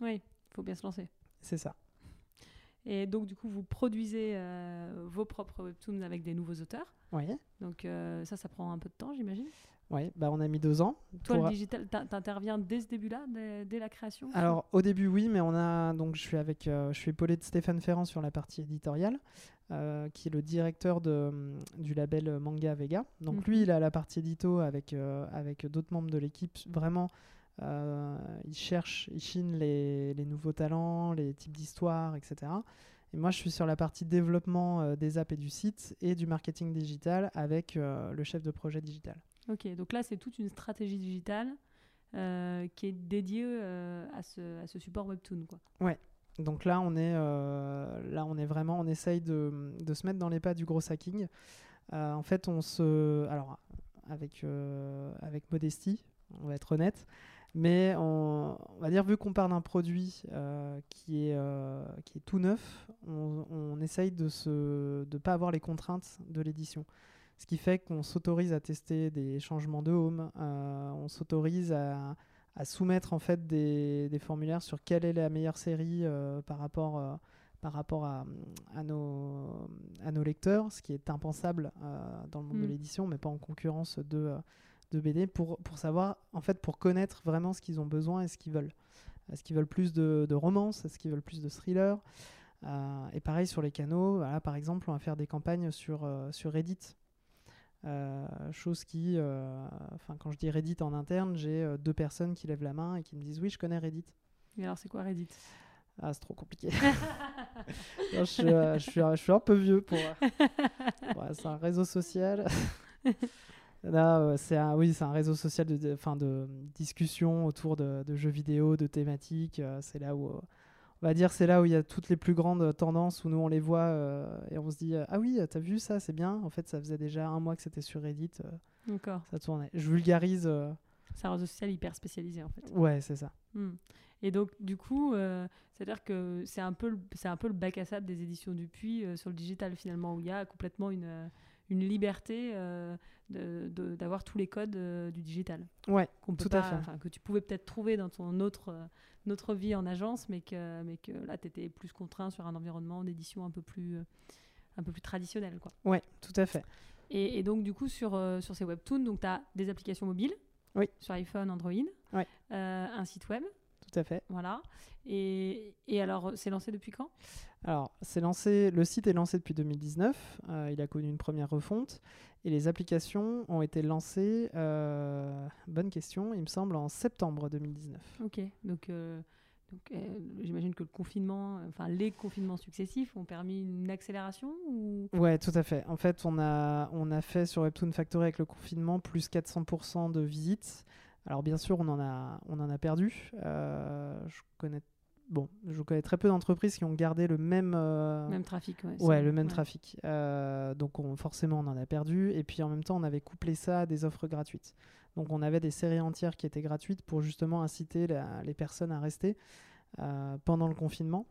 Oui, il faut bien se lancer. C'est ça. Et donc, du coup, vous produisez euh, vos propres webtoons avec des nouveaux auteurs. Oui. Donc, euh, ça, ça prend un peu de temps, j'imagine? Oui, bah, on a mis deux ans. Toi, pour... le digital, t'interviens dès ce début-là, dès, dès, la création Alors, au début, oui, mais on a. Donc, je suis, avec, euh, je suis épaulé de Stéphane Ferrand sur la partie éditoriale, euh, qui est le directeur de, du label Manga Vega. Donc, mm -hmm. lui, il a la partie édito avec, euh, avec d'autres membres de l'équipe. Vraiment. Il cherche, il chine les, les, nouveaux talents, les types d'histoires, etc. Et moi, je suis sur la partie développement des apps et du site et du marketing digital avec le chef de projet digital. Ok, donc là, c'est toute une stratégie digitale euh, qui est dédiée à ce, à, ce, support Webtoon. Quoi. Ouais. Donc là, on est, là, on est vraiment, on essaye de, se mettre dans les pas du gros hacking. en fait, on se, alors avec modestie, on va être honnête, mais on, va dire, vu qu'on parle d'un produit euh, qui, est, euh, qui est tout neuf, on, on essaye de ne de pas avoir les contraintes de l'édition. Ce qui fait qu'on s'autorise à tester des changements de home, euh, on s'autorise à, à, soumettre en fait des, des, formulaires sur quelle est la meilleure série euh, par rapport, par rapport à, à, nos, à nos lecteurs, ce qui est impensable dans le monde mmh. de l'édition, mais pas en concurrence de de BD pour, pour savoir, en fait, pour connaître vraiment ce qu'ils ont besoin et ce qu'ils veulent. Est-ce qu'ils veulent plus de, de romance? Est-ce qu'ils veulent plus de thriller? Euh, Et pareil sur les canaux, voilà, par exemple, on va faire des campagnes sur, euh, sur Reddit. Euh, chose qui, enfin, quand je dis Reddit en interne, j'ai deux personnes qui lèvent la main et qui me disent oui, je connais Reddit. Et alors, c'est quoi Reddit? Ah, c'est trop compliqué. non, je, suis, je, suis, je, suis, un peu vieux pour. Ouais, c'est un réseau social. Là, euh, c'est un, oui, c'est un réseau social de, de, fin, de discussion autour de, de, jeux vidéo, de thématiques. Euh, c'est là où, euh, on va dire, c'est là où il y a toutes les plus grandes tendances, où nous on les voit euh, et on se dit Ah oui, t'as vu ça, c'est bien. En fait, ça faisait déjà un mois que c'était sur Reddit. D'accord. Ça tournait. Je vulgarise. C'est un réseau social hyper spécialisé en fait. Ouais, c'est ça. Hmm. Et donc, du coup, euh, c'est-à-dire que c'est un, peu le, c'est un peu le bac à sable des éditions Dupuis euh, sur le digital finalement, où il y a complètement une, une liberté euh, de, de, d'avoir tous les codes du digital. Ouais, qu'on peut tout pas, à fait. Que tu pouvais peut-être trouver dans ton autre, notre vie en agence, mais que, mais que là, tu étais plus contraint sur un environnement d'édition un peu plus, un peu plus traditionnel. Quoi. Ouais, tout à fait. Et, et donc, du coup, sur, sur ces webtoons, tu as des applications mobiles oui. sur iPhone, Android, ouais. euh, un site web. Tout à fait. Voilà. Et, et alors, c'est lancé depuis quand? Alors, c'est lancé. Le site est lancé depuis 2019. Euh, il a connu une première refonte et les applications ont été lancées. Euh, bonne question. Il me semble en septembre 2019. Ok. Donc. Euh, donc, euh, j'imagine que le confinement, enfin les confinements successifs ont permis une accélération ou... Ouais, tout à fait. En fait, on a, on a fait sur Webtoon Factory avec le confinement plus 400% de visites. Alors bien sûr, on en a, on en a perdu. Euh, je connais bon, je connais très peu d'entreprises qui ont gardé le même, euh... même trafic. Ouais, ouais le même ouais. trafic. Euh, donc on, forcément, on en a perdu. Et puis en même temps, on avait couplé ça à des offres gratuites. Donc on avait des séries entières qui étaient gratuites pour justement inciter la, les personnes à rester euh, pendant le confinement.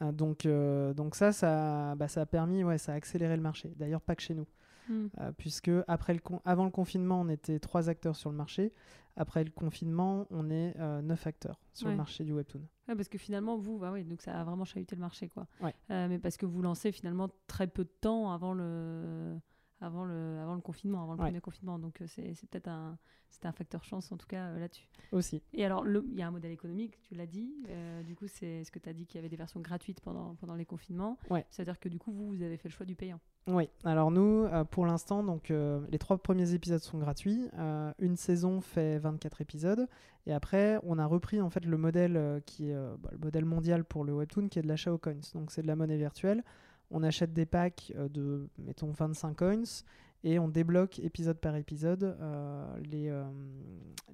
Donc, donc ça, ça, bah, ça a permis, ouais, ça a accéléré le marché. D'ailleurs, pas que chez nous. Mm. Euh, puisque après le avant le confinement, on était trois acteurs sur le marché. Après le confinement, on est euh, neuf acteurs sur ouais. le marché du webtoon. Ouais, parce que finalement, vous, bah oui, donc ça a vraiment chahuté le marché, quoi. Ouais. Euh, mais parce que vous lancez finalement très peu de temps avant le avant le, avant le confinement, avant le Ouais. premier confinement. Donc euh, c'est peut-être un, facteur chance en tout cas euh, là-dessus. Aussi. Et alors, il y a un modèle économique, tu l'as dit. Euh, du coup, c'est ce que tu as dit qu'il y avait des versions gratuites pendant, pendant les confinements? Ouais. C'est-à-dire que du coup, vous, vous avez fait le choix du payant. Oui, alors nous, euh, pour l'instant, donc euh, les trois premiers épisodes sont gratuits. Euh, une saison fait 24 épisodes. Et après, on a repris en fait le modèle qui est bah, le modèle mondial pour le webtoon, qui est de l'achat aux coins. Donc c'est de la monnaie virtuelle. On achète des packs euh, de, mettons, 25 coins et on débloque épisode par épisode euh, les, euh,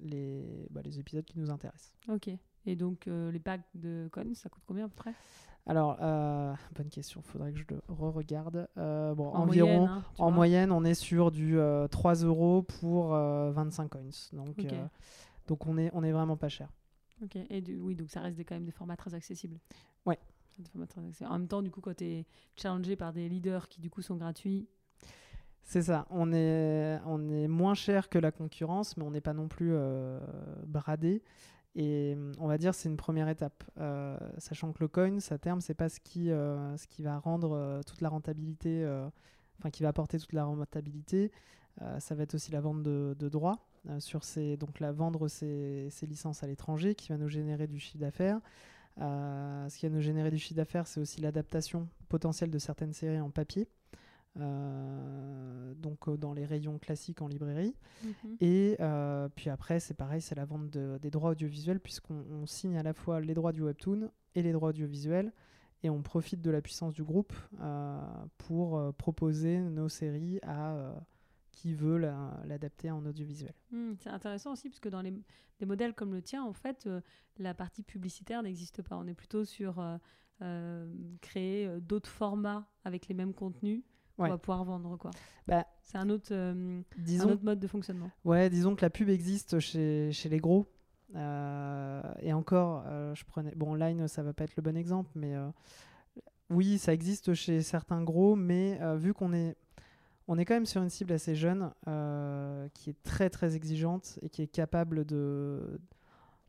les, bah, les épisodes qui nous intéressent. Ok. Et donc, euh, les packs de coins, ça coûte combien à peu près? Alors, bonne question, faudrait que je le re-regarde. Bon, En environ. moyenne, hein, En moyenne, on est sur du euh, 3 euros pour euh, 25 coins. Donc, donc on, est, on est vraiment pas cher. Ok. Et du- oui, donc ça reste des- quand même des formats très accessibles. Ouais. En même temps, du coup, quand tu es challengé par des leaders qui, du coup, sont gratuits, C'est ça. On est, on est moins cher que la concurrence, mais on n'est pas non plus euh, bradé. Et on va dire c'est une première étape, Euh, sachant que le coin, à terme, c'est pas ce qui, euh, ce qui va rendre euh, toute la rentabilité, enfin qui va apporter toute la rentabilité. Ça va être aussi la vente de, droits sur ces, donc la vendre ces, ces licences à l'étranger, qui va nous générer du chiffre d'affaires. Euh, ce qui va nous générer du chiffre d'affaires, c'est aussi l'adaptation potentielle de certaines séries en papier. Euh, donc euh, dans les rayons classiques en librairie. Mhm. Et euh, puis après, c'est pareil, c'est la vente de- des droits audiovisuels, puisqu'on on signe à la fois les droits du webtoon et les droits audiovisuels, et on profite de la puissance du groupe pour proposer nos séries à qui veut la- l'adapter en audiovisuel. Hmm, c'est intéressant aussi parce que dans les, des modèles comme le tien, en fait, euh, la partie publicitaire n'existe pas. On est plutôt sur euh, euh, créer d'autres formats avec les mêmes contenus Ouais. va pouvoir vendre. Quoi. Bah, c'est un autre, euh, un disons, autre mode de fonctionnement. ouais, disons que la pub existe chez, chez les gros. Euh, et encore, euh, je prenais. Bon, Line, ça va pas être le bon exemple, mais oui, ça existe chez certains gros, mais vu qu'on est. On est quand même sur une cible assez jeune, euh, qui est très très exigeante et qui est capable de,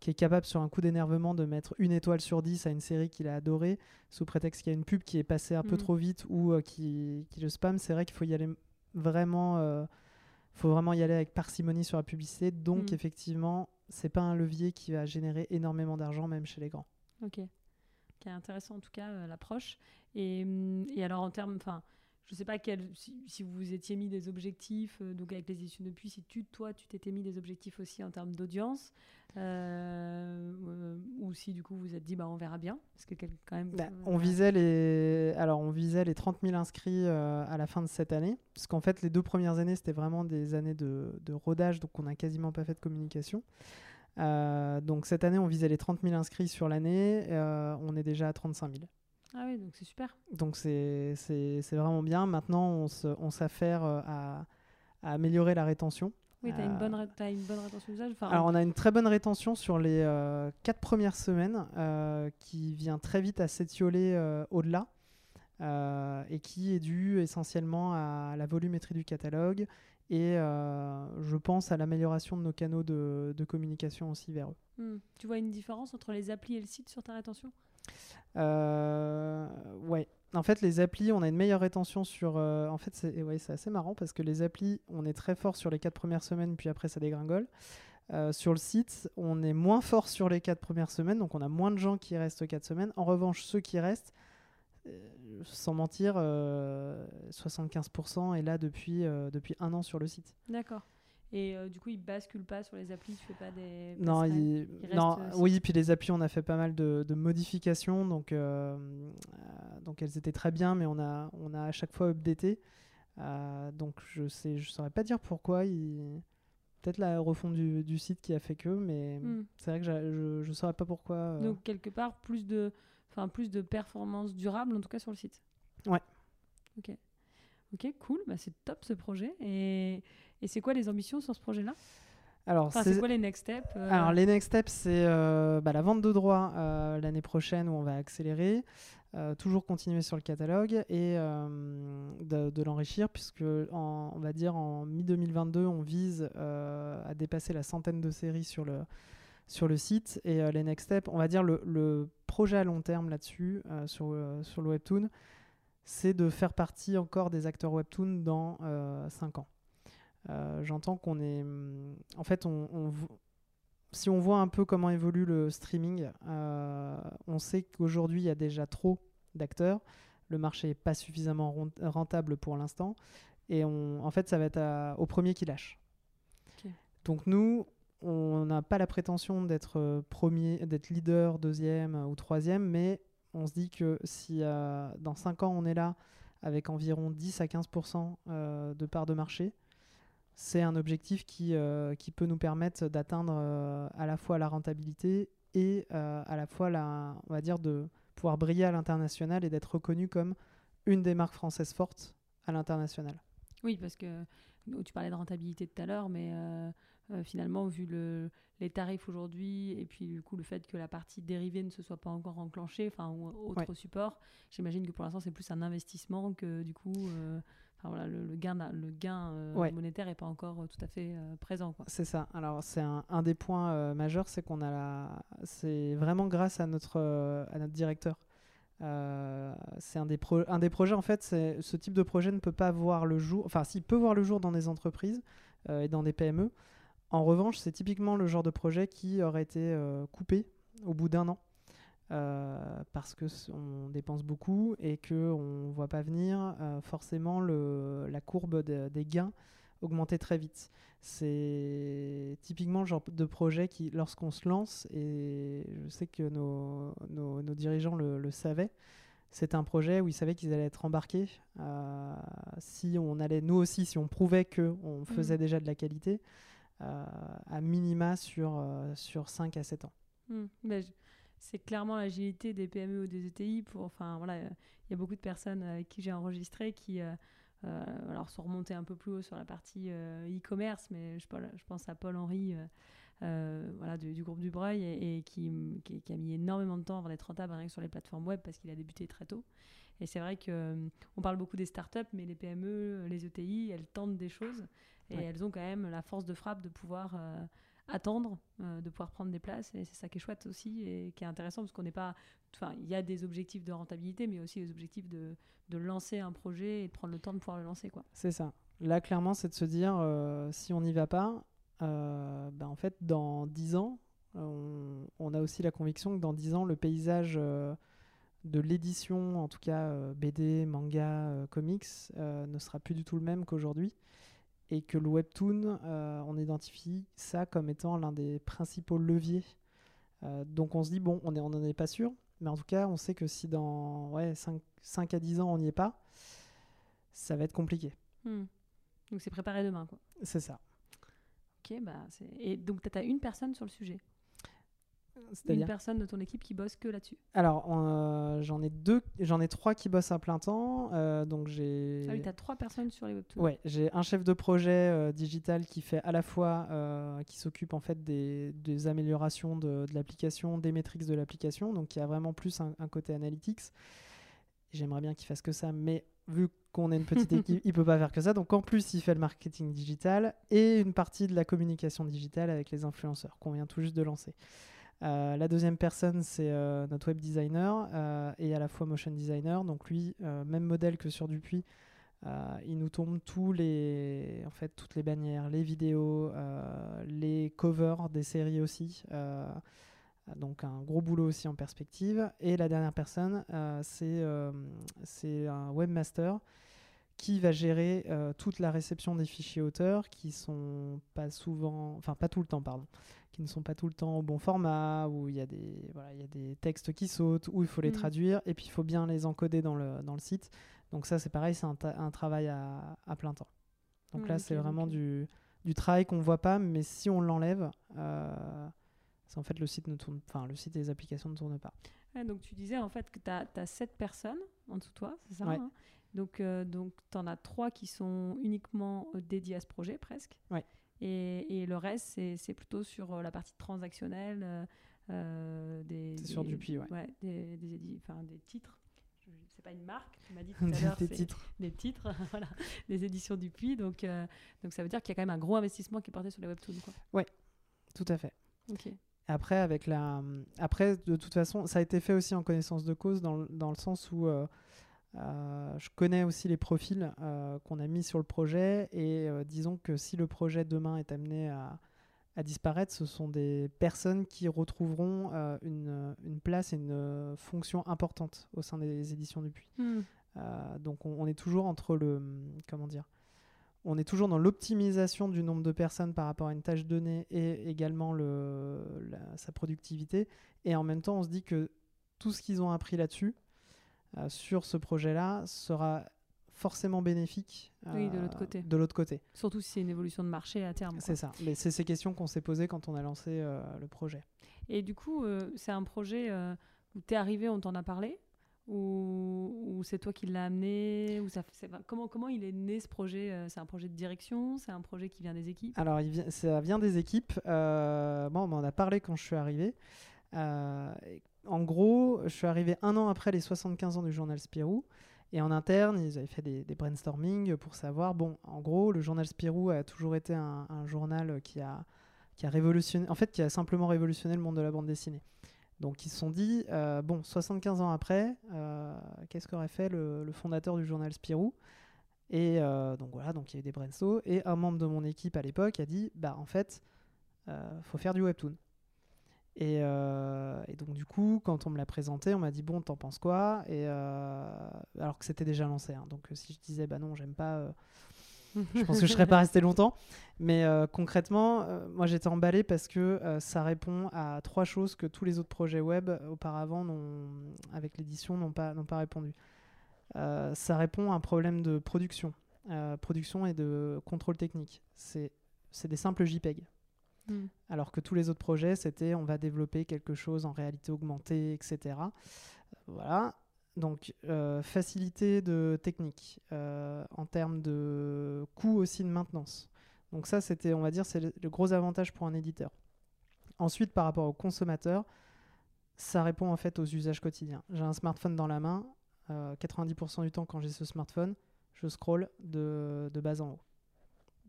qui est capable sur un coup d'énervement de mettre une étoile sur 10 à une série qu'il a adorée, sous prétexte qu'il y a une pub qui est passée un peu Mhm. trop vite ou euh, qui, qui le spam. C'est vrai qu'il faut y aller vraiment, euh, faut vraiment y aller avec parcimonie sur la publicité. Donc Mhm. effectivement, c'est pas un levier qui va générer énormément d'argent même chez les grands. Ok. Qui est intéressant en tout cas l'approche. Et, hum, et alors en termes, enfin, je sais pas quel, si, si vous vous étiez mis des objectifs, euh, donc avec les éditions depuis, si tu, toi, tu t'étais mis des objectifs aussi en termes d'audience, euh, euh, ou si du coup vous vous êtes dit, bah on verra bien, parce que quand même. Bah, on visait les, alors on visait les 30 000 inscrits à la fin de cette année, parce qu'en fait les deux premières années c'était vraiment des années de, de rodage, donc on n'a quasiment pas fait de communication. Euh, donc cette année on visait les 30 000 inscrits sur l'année, euh, on est déjà à 35 000. Ah oui, donc c'est super. Donc c'est vraiment bien. Maintenant on s'affaire euh, à, à améliorer la rétention. Oui, tu as, une Euh, t'as une bonne rétention d'usage. Enfin, Alors on a une très bonne rétention sur les euh, quatre premières semaines euh, qui vient très vite à s'étioler au-delà et qui est due essentiellement à la volumétrie du catalogue et je pense à l'amélioration de nos canaux de, de communication aussi vers eux. hmm. Tu vois une différence entre les applis et le site sur ta rétention? Ouais. En fait, les applis, on a une meilleure rétention sur. euh, en fait, c'est ouais, assez marrant parce que les applis, on est très fort sur les quatre premières semaines, puis après ça dégringole. Euh, sur le site, on est moins fort sur les quatre premières semaines, donc on a moins de gens qui restent quatre semaines. En revanche, ceux qui restent, euh, sans mentir, euh, 75% est là depuis, euh, depuis un an sur le site. D'accord. Et euh, du coup, ils basculent pas sur les applis, tu fais pas des. Non, il- il non reste, euh, oui, puis les applis, on a fait pas mal de, de modifications, donc, euh, euh, donc elles étaient très bien, mais on a, on a à chaque fois updaté. Donc je sais, je saurais pas dire pourquoi. il- Peut-être la refonte du, du site qui a fait que, mais Hmm. c'est vrai que je, je saurais pas pourquoi. Donc quelque part plus de, enfin plus de performance durable en tout cas sur le site. Ouais. Ok. Ok, cool. Bah, c'est top ce projet. Et, et c'est quoi les ambitions sur ce projet-là? Alors, Enfin, c'est- quoi les next steps euh, Alors les next steps, c'est euh, bah, la vente de droits euh, l'année prochaine où on va accélérer, toujours continuer sur le catalogue et de, de l'enrichir puisque en- on va dire en mi-2022 on vise à dépasser la centaine de séries sur le, sur le site et les next steps, on va dire le, le projet à long terme là-dessus sur, sur le webtoon, c'est de faire partie encore des acteurs webtoon dans 5 ans. J'entends qu'on est. En fait, on, si on voit un peu comment évolue le streaming, on sait qu'aujourd'hui, il y a déjà trop d'acteurs. Le marché n'est pas suffisamment rentable pour l'instant. Et on, en fait, ça va être au premier qui lâche. Donc nous, on n'a pas la prétention d'être euh, premier, d'être leader, deuxième ou troisième, mais on se dit que si euh, dans 5 ans on est là avec environ 10 à 15% euh, de part de marché, c'est un objectif qui, qui peut nous permettre d'atteindre à la fois la rentabilité et à la fois la, on va dire de pouvoir briller à l'international et d'être reconnu comme une des marques françaises fortes à l'international. Oui, parce que tu parlais de rentabilité tout à l'heure, mais euh, euh, finalement, vu le, les tarifs aujourd'hui et puis du coup le fait que la partie dérivée ne se soit pas encore enclenchée, enfin ou autre support, j'imagine que pour l'instant c'est plus un investissement que du coup, euh, voilà, le, gain, le gain monétaire n'est pas encore tout à fait présent. C'est ça. Alors c'est un, un, des points majeurs, c'est qu'on a la... c'est vraiment grâce à notre à notre directeur euh, c'est un des, un des projets, en fait, ce type de projet ne peut pas voir le jour, enfin, s'il peut voir le jour dans des entreprises euh, et dans des PME. En revanche, c'est typiquement le genre de projet qui aurait été euh, coupé au bout d'un an. Parce que on dépense beaucoup et que on voit pas venir forcément le, la courbe des gains augmenter très vite. C'est typiquement le genre de projet qui, lorsqu'on se lance, et je sais que nos, nos, dirigeants le, le savaient, c'est un projet où ils savaient qu'ils allaient être embarqués. Euh, si on allait, nous aussi, si on prouvait qu'on faisait mmh. déjà de la qualité, euh, à minima sur, euh, sur 5 à 7 ans. Mmh. C'est clairement l'agilité des PME ou des ETI. Pour, enfin, voilà, il y a beaucoup de personnes avec qui j'ai enregistré qui euh, alors, sont remontés un peu plus haut sur la partie euh, e-commerce, mais je, je, pense à Paul-Henri euh, voilà, du, groupe du Breuil et, qui, qui, a mis énormément de temps avant d'être rentable rien que sur les plateformes web parce qu'il a débuté très tôt. Et c'est vrai qu'on parle beaucoup des startups, mais les PME, les ETI, elles tentent des choses et elles ont quand même la force de frappe de pouvoir attendre euh, de pouvoir prendre des places. Et c'est ça qui est chouette aussi et qui est intéressant parce qu'on n'est pas. Enfin, il y a des objectifs de rentabilité, mais aussi des objectifs de, de, lancer un projet et de prendre le temps de pouvoir le lancer. quoi. C'est ça. Là, clairement, c'est de se dire euh, si on n'y va pas, euh, ben, en fait, dans 10 ans, on, on, a aussi la conviction que dans 10 ans, le paysage de l'édition, en tout cas BD, manga, comics, ne sera plus du tout le même qu'aujourd'hui et que le webtoon, euh, on identifie ça comme étant l'un des principaux leviers. Euh, donc on se dit, bon, on n'en on est pas sûr, mais en tout cas, on sait que si dans ouais, 5, 5 à 10 ans, on n'y est pas, ça va être compliqué. Hmm. Donc c'est préparé demain, quoi. C'est ça. Ok, bah et donc tu as une personne sur le sujet une personne de ton équipe qui bosse que là-dessus Alors, euh, j'en ai deux, j'en ai trois qui bossent à plein temps. Euh, donc j'ai. Ah oui, t'as trois personnes sur les webtoons. Ouais, j'ai un chef de projet euh, digital qui fait à la fois, qui s'occupe en fait des, des améliorations de, de l'application, des métriques de l'application, donc qui a vraiment plus un, côté analytics. J'aimerais bien qu'il fasse que ça, mais vu qu'on est une petite équipe, il peut pas faire que ça. Donc en plus, il fait le marketing digital et une partie de la communication digitale avec les influenceurs qu'on vient tout juste de lancer. Euh, la deuxième personne, c'est euh, notre web designer euh, et à la fois motion designer. Donc lui, même modèle que sur Dupuis, il nous tombe tous les, en fait, toutes les bannières, les vidéos, les covers des séries aussi. donc un gros boulot aussi en perspective. Et la dernière personne, c'est un webmaster qui va gérer toute la réception des fichiers auteurs qui sont pas souvent, enfin pas tout le temps, pardon, qui ne sont pas tout le temps au bon format, où il y a des, voilà, il y a des textes qui sautent, où il faut les mm. traduire, et puis il faut bien les encoder dans le, dans le site. Donc ça, c'est pareil, c'est un, un, travail à, à, plein temps. Donc là, c'est vraiment du, du travail qu'on voit pas, mais si on l'enlève, euh, en fait le site ne tourne, enfin le site et les applications ne tournent pas. donc tu disais en fait que tu as, as 7 personnes en dessous de toi, c'est ça hein? Donc, euh, donc tu en as trois qui sont uniquement euh, dédiés à ce projet, presque? Ouais. Et, et, le reste, c'est plutôt sur euh, la partie transactionnelle. Euh, des, c'est sur du puits, ouais. ouais des, des, des titres c'est pas une marque, tu m'as dit tout à l'heure, des titres. Des titres, voilà, des éditions du Puy. Donc, donc ça veut dire qu'il y a quand même un gros investissement qui est porté sur les webtoons. Quoi. Ouais, tout à fait. Ok. Après, avec la... Après, de toute façon, ça a été fait aussi en connaissance de cause dans, dans le sens où Euh, je connais aussi les profils euh, qu'on a mis sur le projet et euh, disons que si le projet demain est amené à, à disparaître, ce sont des personnes qui retrouveront euh, une, une place et une fonction importante au sein des éditions Dupuis. Hmm. Euh, donc on, on est toujours entre le comment dire on est toujours dans l'optimisation du nombre de personnes par rapport à une tâche donnée et également le, la- sa productivité et en même temps on se dit que tout ce qu'ils ont appris là-dessus euh, sur ce projet-là sera forcément bénéfique Oui, de euh, l'autre côté. de l'autre côté Surtout si c'est une évolution de marché à terme. c'est ça mais c'est ces questions qu'on s'est posées quand on a lancé euh, le projet Et du coup, euh, c'est un projet où tu es arrivé, on t'en a parlé? Ou, ou c'est toi qui l'as amené? Ou ça, comment, comment il est né ce projet C'est un projet de direction? C'est un projet qui vient des équipes? Alors, il vient- ça vient des équipes. Bon, on m'en a parlé quand je suis arrivé. Euh, en gros, je suis arrivé un an après les 75 ans du journal Spirou. Et en interne, ils avaient fait des, des brainstorming pour savoir. Bon, en gros, le journal Spirou a toujours été un, journal qui a, révolutionné. En fait, qui a simplement révolutionné le monde de la bande dessinée. Donc, ils se sont dit euh, bon, 75 ans après, euh, qu'est-ce qu'aurait fait le, fondateur du journal Spirou? Et euh, donc voilà, donc il y a eu des brainstorms. Et un membre de mon équipe à l'époque a dit bah en fait, faut faire du webtoon. Et, euh, et donc du coup, quand on me l'a présenté, on m'a dit bon, t'en penses quoi? Et euh, alors que c'était déjà lancé. hein. donc euh, si je disais bah non, j'aime pas, je pense que je serais pas resté longtemps. Mais concrètement, moi j'étais emballé parce que ça répond à trois choses que tous les autres projets web auparavant, avec l'édition, n'ont pas, pas répondu. Ça répond à un problème de production, production et de contrôle technique. C'est des simples JPEG. Hmm. Alors que tous les autres projets, c'était on va développer quelque chose en réalité augmentée, etc. Euh, Voilà. Donc, euh, facilité de technique euh, en termes de coût aussi de maintenance. Donc ça, c'était, on va dire, c'est le, gros avantage pour un éditeur. Ensuite, par rapport au consommateur, ça répond en fait aux usages quotidiens. J'ai un smartphone dans la main. euh, 90% du temps, quand j'ai ce smartphone, je scroll de, de bas en haut.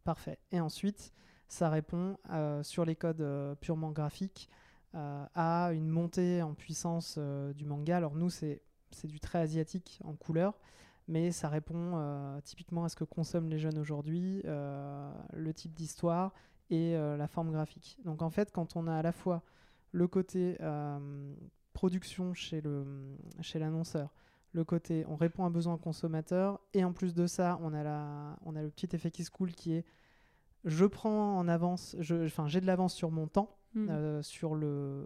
Parfait. Et ensuite, ça répond euh, sur les codes euh, purement graphiques euh, à une montée en puissance du manga. Alors nous, c'est du trait asiatique en couleur, mais ça répond typiquement à ce que consomment les jeunes aujourd'hui, le type d'histoire et la forme graphique. Donc en fait, quand on a à la fois le côté production chez l'annonceur, le côté on répond à besoin consommateur, et en plus de ça, on a, la, on a le petit effet qui se coule qui est je prends en avance, enfin j'ai de l'avance sur mon temps, Hmm. euh, sur, le,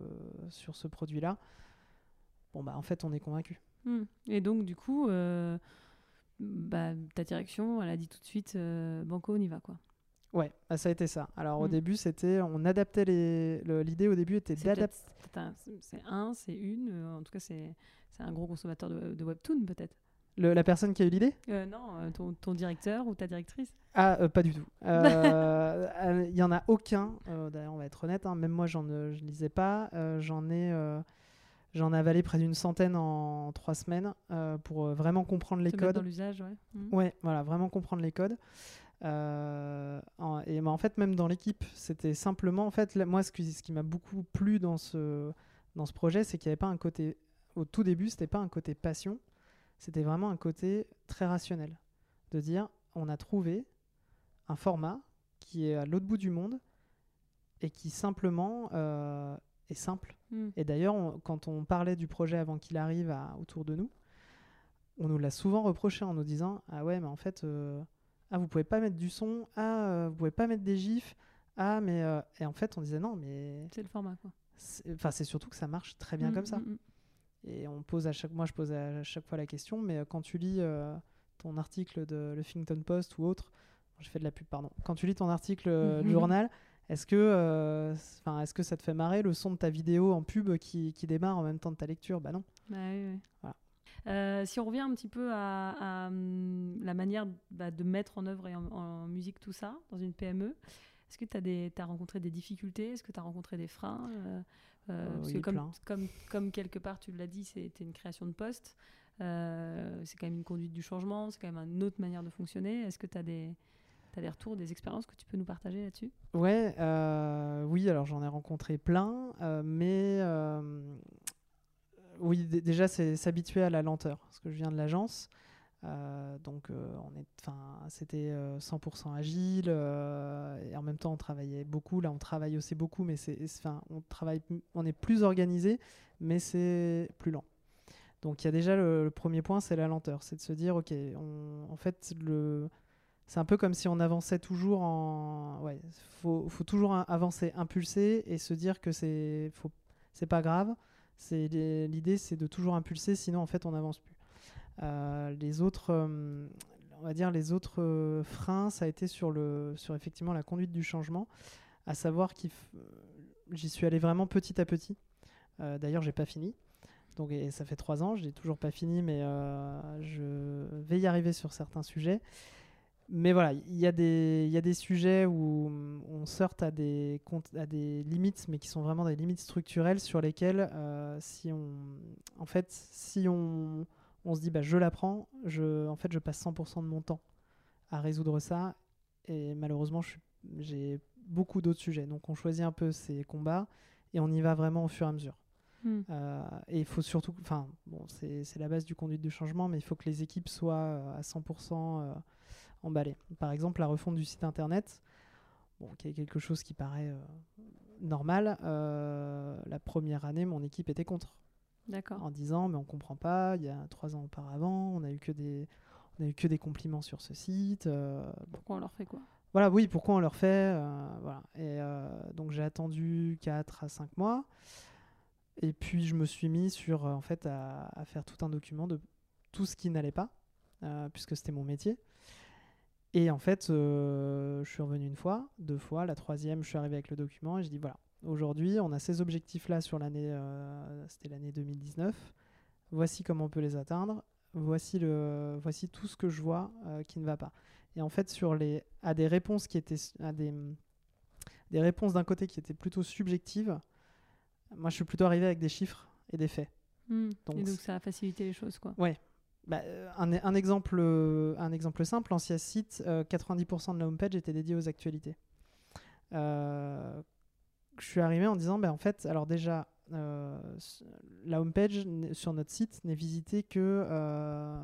sur ce produit-là. Bon bah en fait on est convaincu. Hmm. Et donc, du coup, euh, bah, ta direction, elle a dit tout de suite euh, Banco, on y va, quoi. Ouais, bah, ça a été ça. Alors au Mm. début c'était, on adaptait les, le- l'idée au début était d'adapter. c'est un, c'est une, euh, en tout cas, c'est c'est un gros consommateur de, de webtoon, peut-être. Le- La personne qui a eu l'idée? Euh, non, euh, ton, ton directeur ou ta directrice? Ah, euh, pas du tout. Euh, euh, Il y en a aucun. D'ailleurs, on va être honnête. hein, même moi, j'en, je lisais pas. j'en ai, j'en ai avalé près d'une centaine en trois semaines pour vraiment comprendre les codes. dans l'usage, ouais. Hmm. Ouais, voilà, vraiment comprendre les codes. En- et bah, en fait, même dans l'équipe, c'était simplement, en fait, là, moi, ce qui, ce qui m'a beaucoup plu dans ce, dans ce projet, c'est qu'il n'y avait pas un côté, au tout début, c'était pas un côté passion, c'était vraiment un côté très rationnel. De dire, on a trouvé un format qui est à l'autre bout du monde et qui simplement euh, est simple. Hmm. Et d'ailleurs, quand on parlait du projet avant qu'il arrive à- autour de nous, on nous l'a souvent reproché en nous disant Ah ouais, mais en fait, euh, ah, vous pouvez pas mettre du son, ah, euh, vous pouvez pas mettre des gifs, ah, mais. euh, Et en fait, on disait Non, mais. C'est le format, quoi. Enfin, c'est surtout que ça marche très bien Hmm, comme ça. hmm. Et on pose à chaque, moi, je pose à chaque fois la question, mais euh, quand tu lis euh, ton article de le Huffington Post ou autre, je fais de la pub, pardon. Quand tu lis ton article euh, Mhm. journal, est-ce que, euh, enfin, est-ce que ça te fait marrer le son de ta vidéo en pub qui, qui démarre en même temps de ta lecture? Bah non. Voilà. Euh, si on revient un petit peu à, à, hum, la manière bah, de mettre en œuvre et en, en musique tout ça dans une PME, est-ce que tu as, as rencontré des difficultés? Est-ce que tu as rencontré des freins Euh, euh, parce que comme, plein. comme, comme quelque part tu l'as dit, c'était une création de poste. Euh, c'est quand même une conduite du changement, c'est quand même une autre manière de fonctionner. Est-ce que tu as des, retours, des expériences que tu peux nous partager là-dessus? Ouais, euh, oui, alors j'en ai rencontré plein, mais oui, déjà c'est s'habituer à la lenteur, parce que je viens de l'agence. Euh, donc enfin, c'était 100% agile et en même temps on travaillait beaucoup. Là, on travaille aussi beaucoup, mais c'est, on travaille, on est plus organisé, mais c'est plus lent. Donc il y a déjà le, premier point, c'est la lenteur, c'est de se dire, ok, en fait, le, c'est un peu comme si on avançait toujours en, ouais, faut, faut toujours avancer, impulser et se dire que c'est, faut, c'est pas grave. C'est l'idée, c'est de toujours impulser, sinon en fait on n'avance plus. Euh, les autres, euh, on va dire les autres euh, freins, ça a été sur le, sur effectivement la conduite du changement, à savoir que j'y suis allé vraiment petit à petit. D'ailleurs, j'ai pas fini. Donc, et ça fait trois ans, je n'ai toujours pas fini, mais je vais y arriver sur certains sujets. Mais voilà, il y, a des, y a des sujets où on sorte à des, à des limites, mais qui sont vraiment des limites structurelles sur lesquelles, si on, en fait, si on, on se dit bah, je l'apprends, je, en fait je passe 100% de mon temps à résoudre ça et malheureusement j'ai beaucoup d'autres sujets. Donc on choisit un peu ces combats et on y va vraiment au fur et à mesure. Hmm. Euh, et il faut surtout, enfin bon c'est la base du conduite du changement, mais il faut que les équipes soient euh, à 100% euh, emballées. Par exemple la refonte du site internet, bon, qui est quelque chose qui paraît normal, la première année mon équipe était contre. D'accord. En disant, mais on comprend pas, il y a trois ans auparavant, on a eu que des, on a eu que des compliments sur ce site. Euh, pourquoi on leur fait quoi? Voilà, oui, pourquoi on leur fait euh, voilà. Et euh, donc j'ai attendu 4 à 5 mois. Et puis je me suis mis sur, en fait, à, à faire tout un document de tout ce qui n'allait pas, puisque c'était mon métier. Et en fait, je suis revenu une fois, deux fois. La troisième, je suis arrivé avec le document et je dis voilà, Aujourd'hui, on a ces objectifs-là sur l'année, euh, c'était l'année 2019. Voici comment on peut les atteindre. Voici, le, voici tout ce que je vois euh, qui ne va pas. Et en fait, sur les, à des réponses qui étaient, à des, des réponses d'un côté qui étaient plutôt subjectives, moi, je suis plutôt arrivé avec des chiffres et des faits. Hmm. Donc, et donc, ça a facilité les choses, quoi. Ouais. Bah, euh, un, un, exemple, un exemple simple, l'ancien site, 90% de la homepage était dédié aux actualités. Euh, je suis arrivé en disant, ben, en fait, alors déjà, euh, la homepage sur notre site n'est visitée que euh,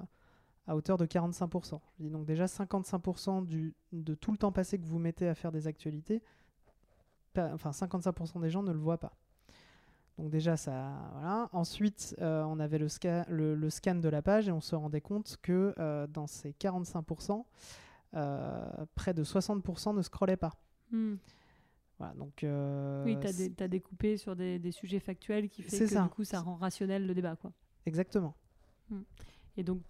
à hauteur de 45%. Je dis donc déjà 55% du, de tout le temps passé que vous mettez à faire des actualités, enfin 55% des gens ne le voient pas. Donc déjà ça. Ensuite, euh, on avait le, le, scan de la page et on se rendait compte que dans ces 45%, près de 60% ne scrollaient pas. Hmm donc, euh, oui, tu as, découpé sur des, sujets factuels qui fait que ça. du coup ça rend rationnel le débat. Quoi. Exactement. Hmm. Et donc,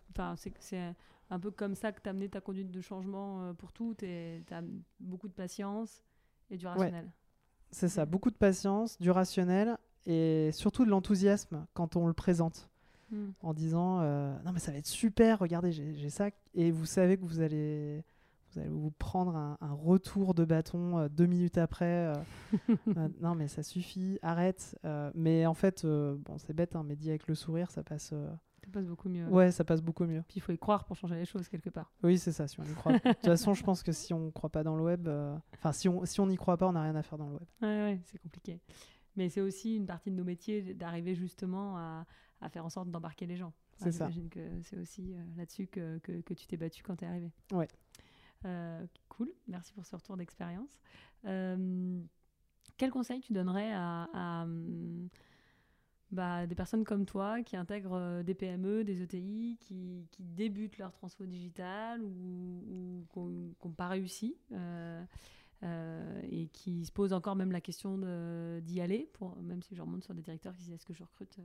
c'est un peu comme ça que tu as amené ta conduite de changement euh, pour tout. Tu as beaucoup de patience et du rationnel. C'est ça, beaucoup de patience, du rationnel et surtout de l'enthousiasme quand on le présente. Hmm. En disant euh, non mais ça va être super, regardez j'ai ça et vous savez que vous allez vous allez vous prendre un, retour de bâton euh, deux minutes après. Euh, euh, non, mais ça suffit, arrête. mais en fait, bon, c'est bête, hein, mais dit avec le sourire, ça passe. Ça passe beaucoup mieux. Ouais, ça passe beaucoup mieux. Puis il faut y croire pour changer les choses quelque part. Oui, c'est ça, si on y croit. de toute façon, je pense que si on ne croit pas dans le web, enfin, si on si on n'y croit pas, on n'a rien à faire dans le web. Ouais, ouais, c'est compliqué. Mais c'est aussi une partie de nos métiers d'arriver justement à, à, faire en sorte d'embarquer les gens. c'est ça. J'imagine que c'est aussi là-dessus que, que, que, tu t'es battu quand tu es arrivé. Ouais. Euh, cool, merci pour ce retour d'expérience. Euh, quel conseil tu donnerais à, bah, des personnes comme toi qui intègrent euh, des PME, des ETI, qui, débutent leur transfo digital ou, qui n'ont pas réussi et qui se posent encore même la question d'y aller, pour, même si je remonte sur des directeurs qui disent est-ce que je recrute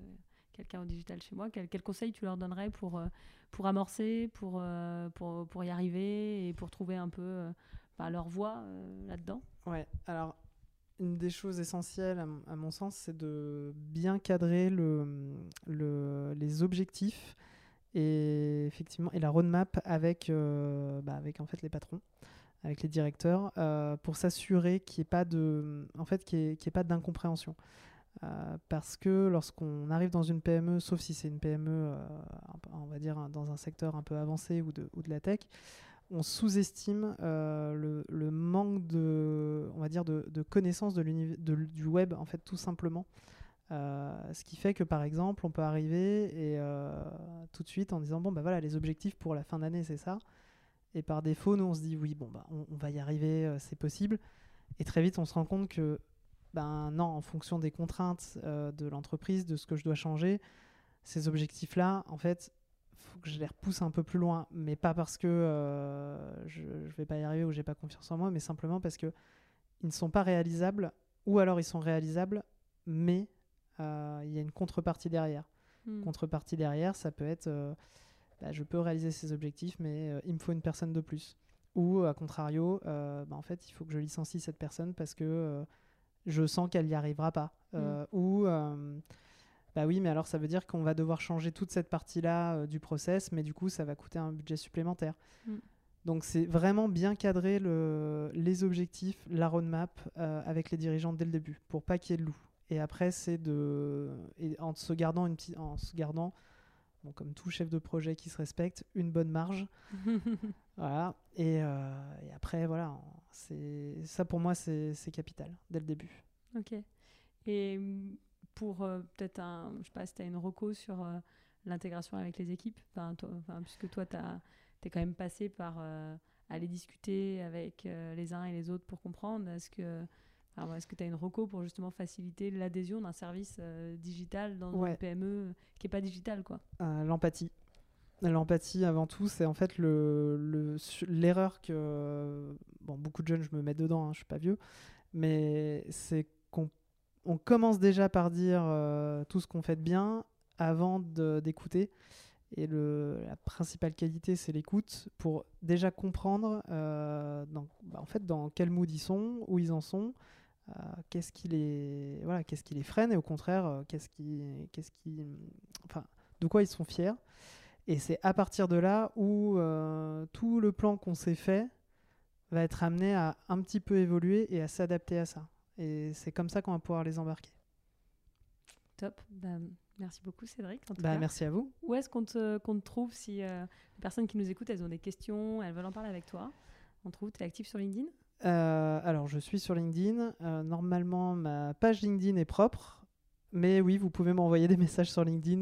quelqu'un au digital chez moi, quel, quel, conseil tu leur donnerais pour, euh, pour amorcer, pour, euh, pour, pour, y arriver et pour trouver un peu euh, bah, leur voie là-dedans? Ouais, alors une des choses essentielles à, mon sens, c'est de bien cadrer le, le, les objectifs et effectivement et la roadmap avec, bah, avec en fait les patrons avec les directeurs pour s'assurer qu'il n'y ait pas de en fait ait, pas d'incompréhension euh, parce que lorsqu'on arrive dans une PME, sauf si c'est une PME, euh, on va dire dans un secteur un peu avancé ou de, de la tech, on sous-estime euh, le, manque de, on va dire de, de connaissance de du web, en fait, tout simplement. ce qui fait que par exemple, on peut arriver et tout de suite en disant bon bah voilà les objectifs pour la fin d'année c'est ça. Et par défaut, nous on se dit oui bon bah on va y arriver, c'est possible. Et très vite on se rend compte que ben non, en fonction des contraintes de l'entreprise, de ce que je dois changer, ces objectifs-là, en fait, faut que je les repousse un peu plus loin, mais pas parce que euh, je, ne vais pas y arriver ou j'ai pas confiance en moi, mais simplement parce que ils ne sont pas réalisables, ou alors ils sont réalisables, mais euh, il y a une contrepartie derrière. Hmm. Contrepartie derrière, ça peut être, euh, bah, je peux réaliser ces objectifs, mais il me faut une personne de plus. Ou à contrario, bah, en fait, il faut que je licencie cette personne parce que je sens qu'elle n'y arrivera pas. Hmm. Ou bah oui, mais alors ça veut dire qu'on va devoir changer toute cette partie-là euh, du process, mais du coup, ça va coûter un budget supplémentaire. Mm. Donc c'est vraiment bien cadrer le, les objectifs, la roadmap euh, avec les dirigeants dès le début, pour pas qu'il y ait de loup. Et après, c'est de, et en se gardant une petite, en se gardant, bon, comme tout chef de projet qui se respecte, une bonne marge. voilà. Et, euh, et, après, voilà, c'est ça pour moi, c'est capital dès le début. Ok. Et pour euh, peut-être un, je sais pas si tu as une reco sur euh, l'intégration avec les équipes, enfin, puisque toi, tu es quand même passé par aller discuter avec les uns et les autres pour comprendre. Est-ce que est-ce que tu as une reco pour justement faciliter l'adhésion d'un service digital dans une PME qui n'est pas digital quoi? L'empathie. L'empathie, avant tout, c'est en fait l'erreur le, que. Bon, beaucoup de jeunes, je me mets dedans, hein, je suis pas vieux, mais c'est qu'on on commence déjà par dire euh, tout ce qu'on fait de bien avant d'écouter. Et la principale qualité, c'est l'écoute pour déjà comprendre euh, dans, bah, en fait, dans quel mood ils sont, où ils en sont, euh, qu'est-ce qui les freine et au contraire, de quoi ils sont fiers. Et c'est à partir de là où tout le plan qu'on s'est fait va être amené à un petit peu évoluer et à s'adapter à ça. Et c'est comme ça qu'on va pouvoir les embarquer. Top. Bah, merci beaucoup, Cédric. Bah, merci à vous. Où est-ce qu'on te, te, trouve si euh, les personnes qui nous écoutent, elles ont des questions, elles veulent en parler avec toi? On trouve, tu es actif sur LinkedIn? Euh, Alors, je suis sur LinkedIn. Euh, normalement, ma page LinkedIn est propre. Mais oui, vous pouvez m'envoyer des messages sur LinkedIn.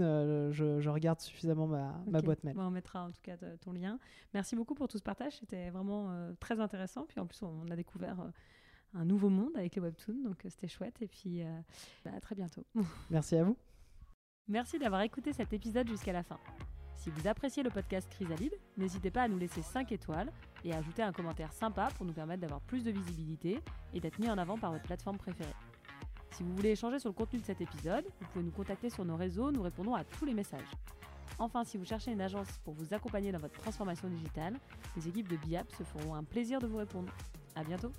je, regarde suffisamment ma, ma boîte mail. on mettra en tout cas ton lien. Merci beaucoup pour tout ce partage. C'était vraiment très intéressant. Puis en plus, on a découvert un nouveau monde avec les webtoons. Donc euh, c'était chouette. Et puis euh, bah, à très bientôt. Merci à vous. Merci d'avoir écouté cet épisode jusqu'à la fin. Si vous appréciez le podcast Chrysalide, n'hésitez pas à nous laisser 5 étoiles et à ajouter un commentaire sympa pour nous permettre d'avoir plus de visibilité et d'être mis en avant par votre plateforme préférée. Si vous voulez échanger sur le contenu de cet épisode, vous pouvez nous contacter sur nos réseaux, nous répondons à tous les messages. Enfin, si vous cherchez une agence pour vous accompagner dans votre transformation digitale, les équipes de BIAP se feront un plaisir de vous répondre. À bientôt!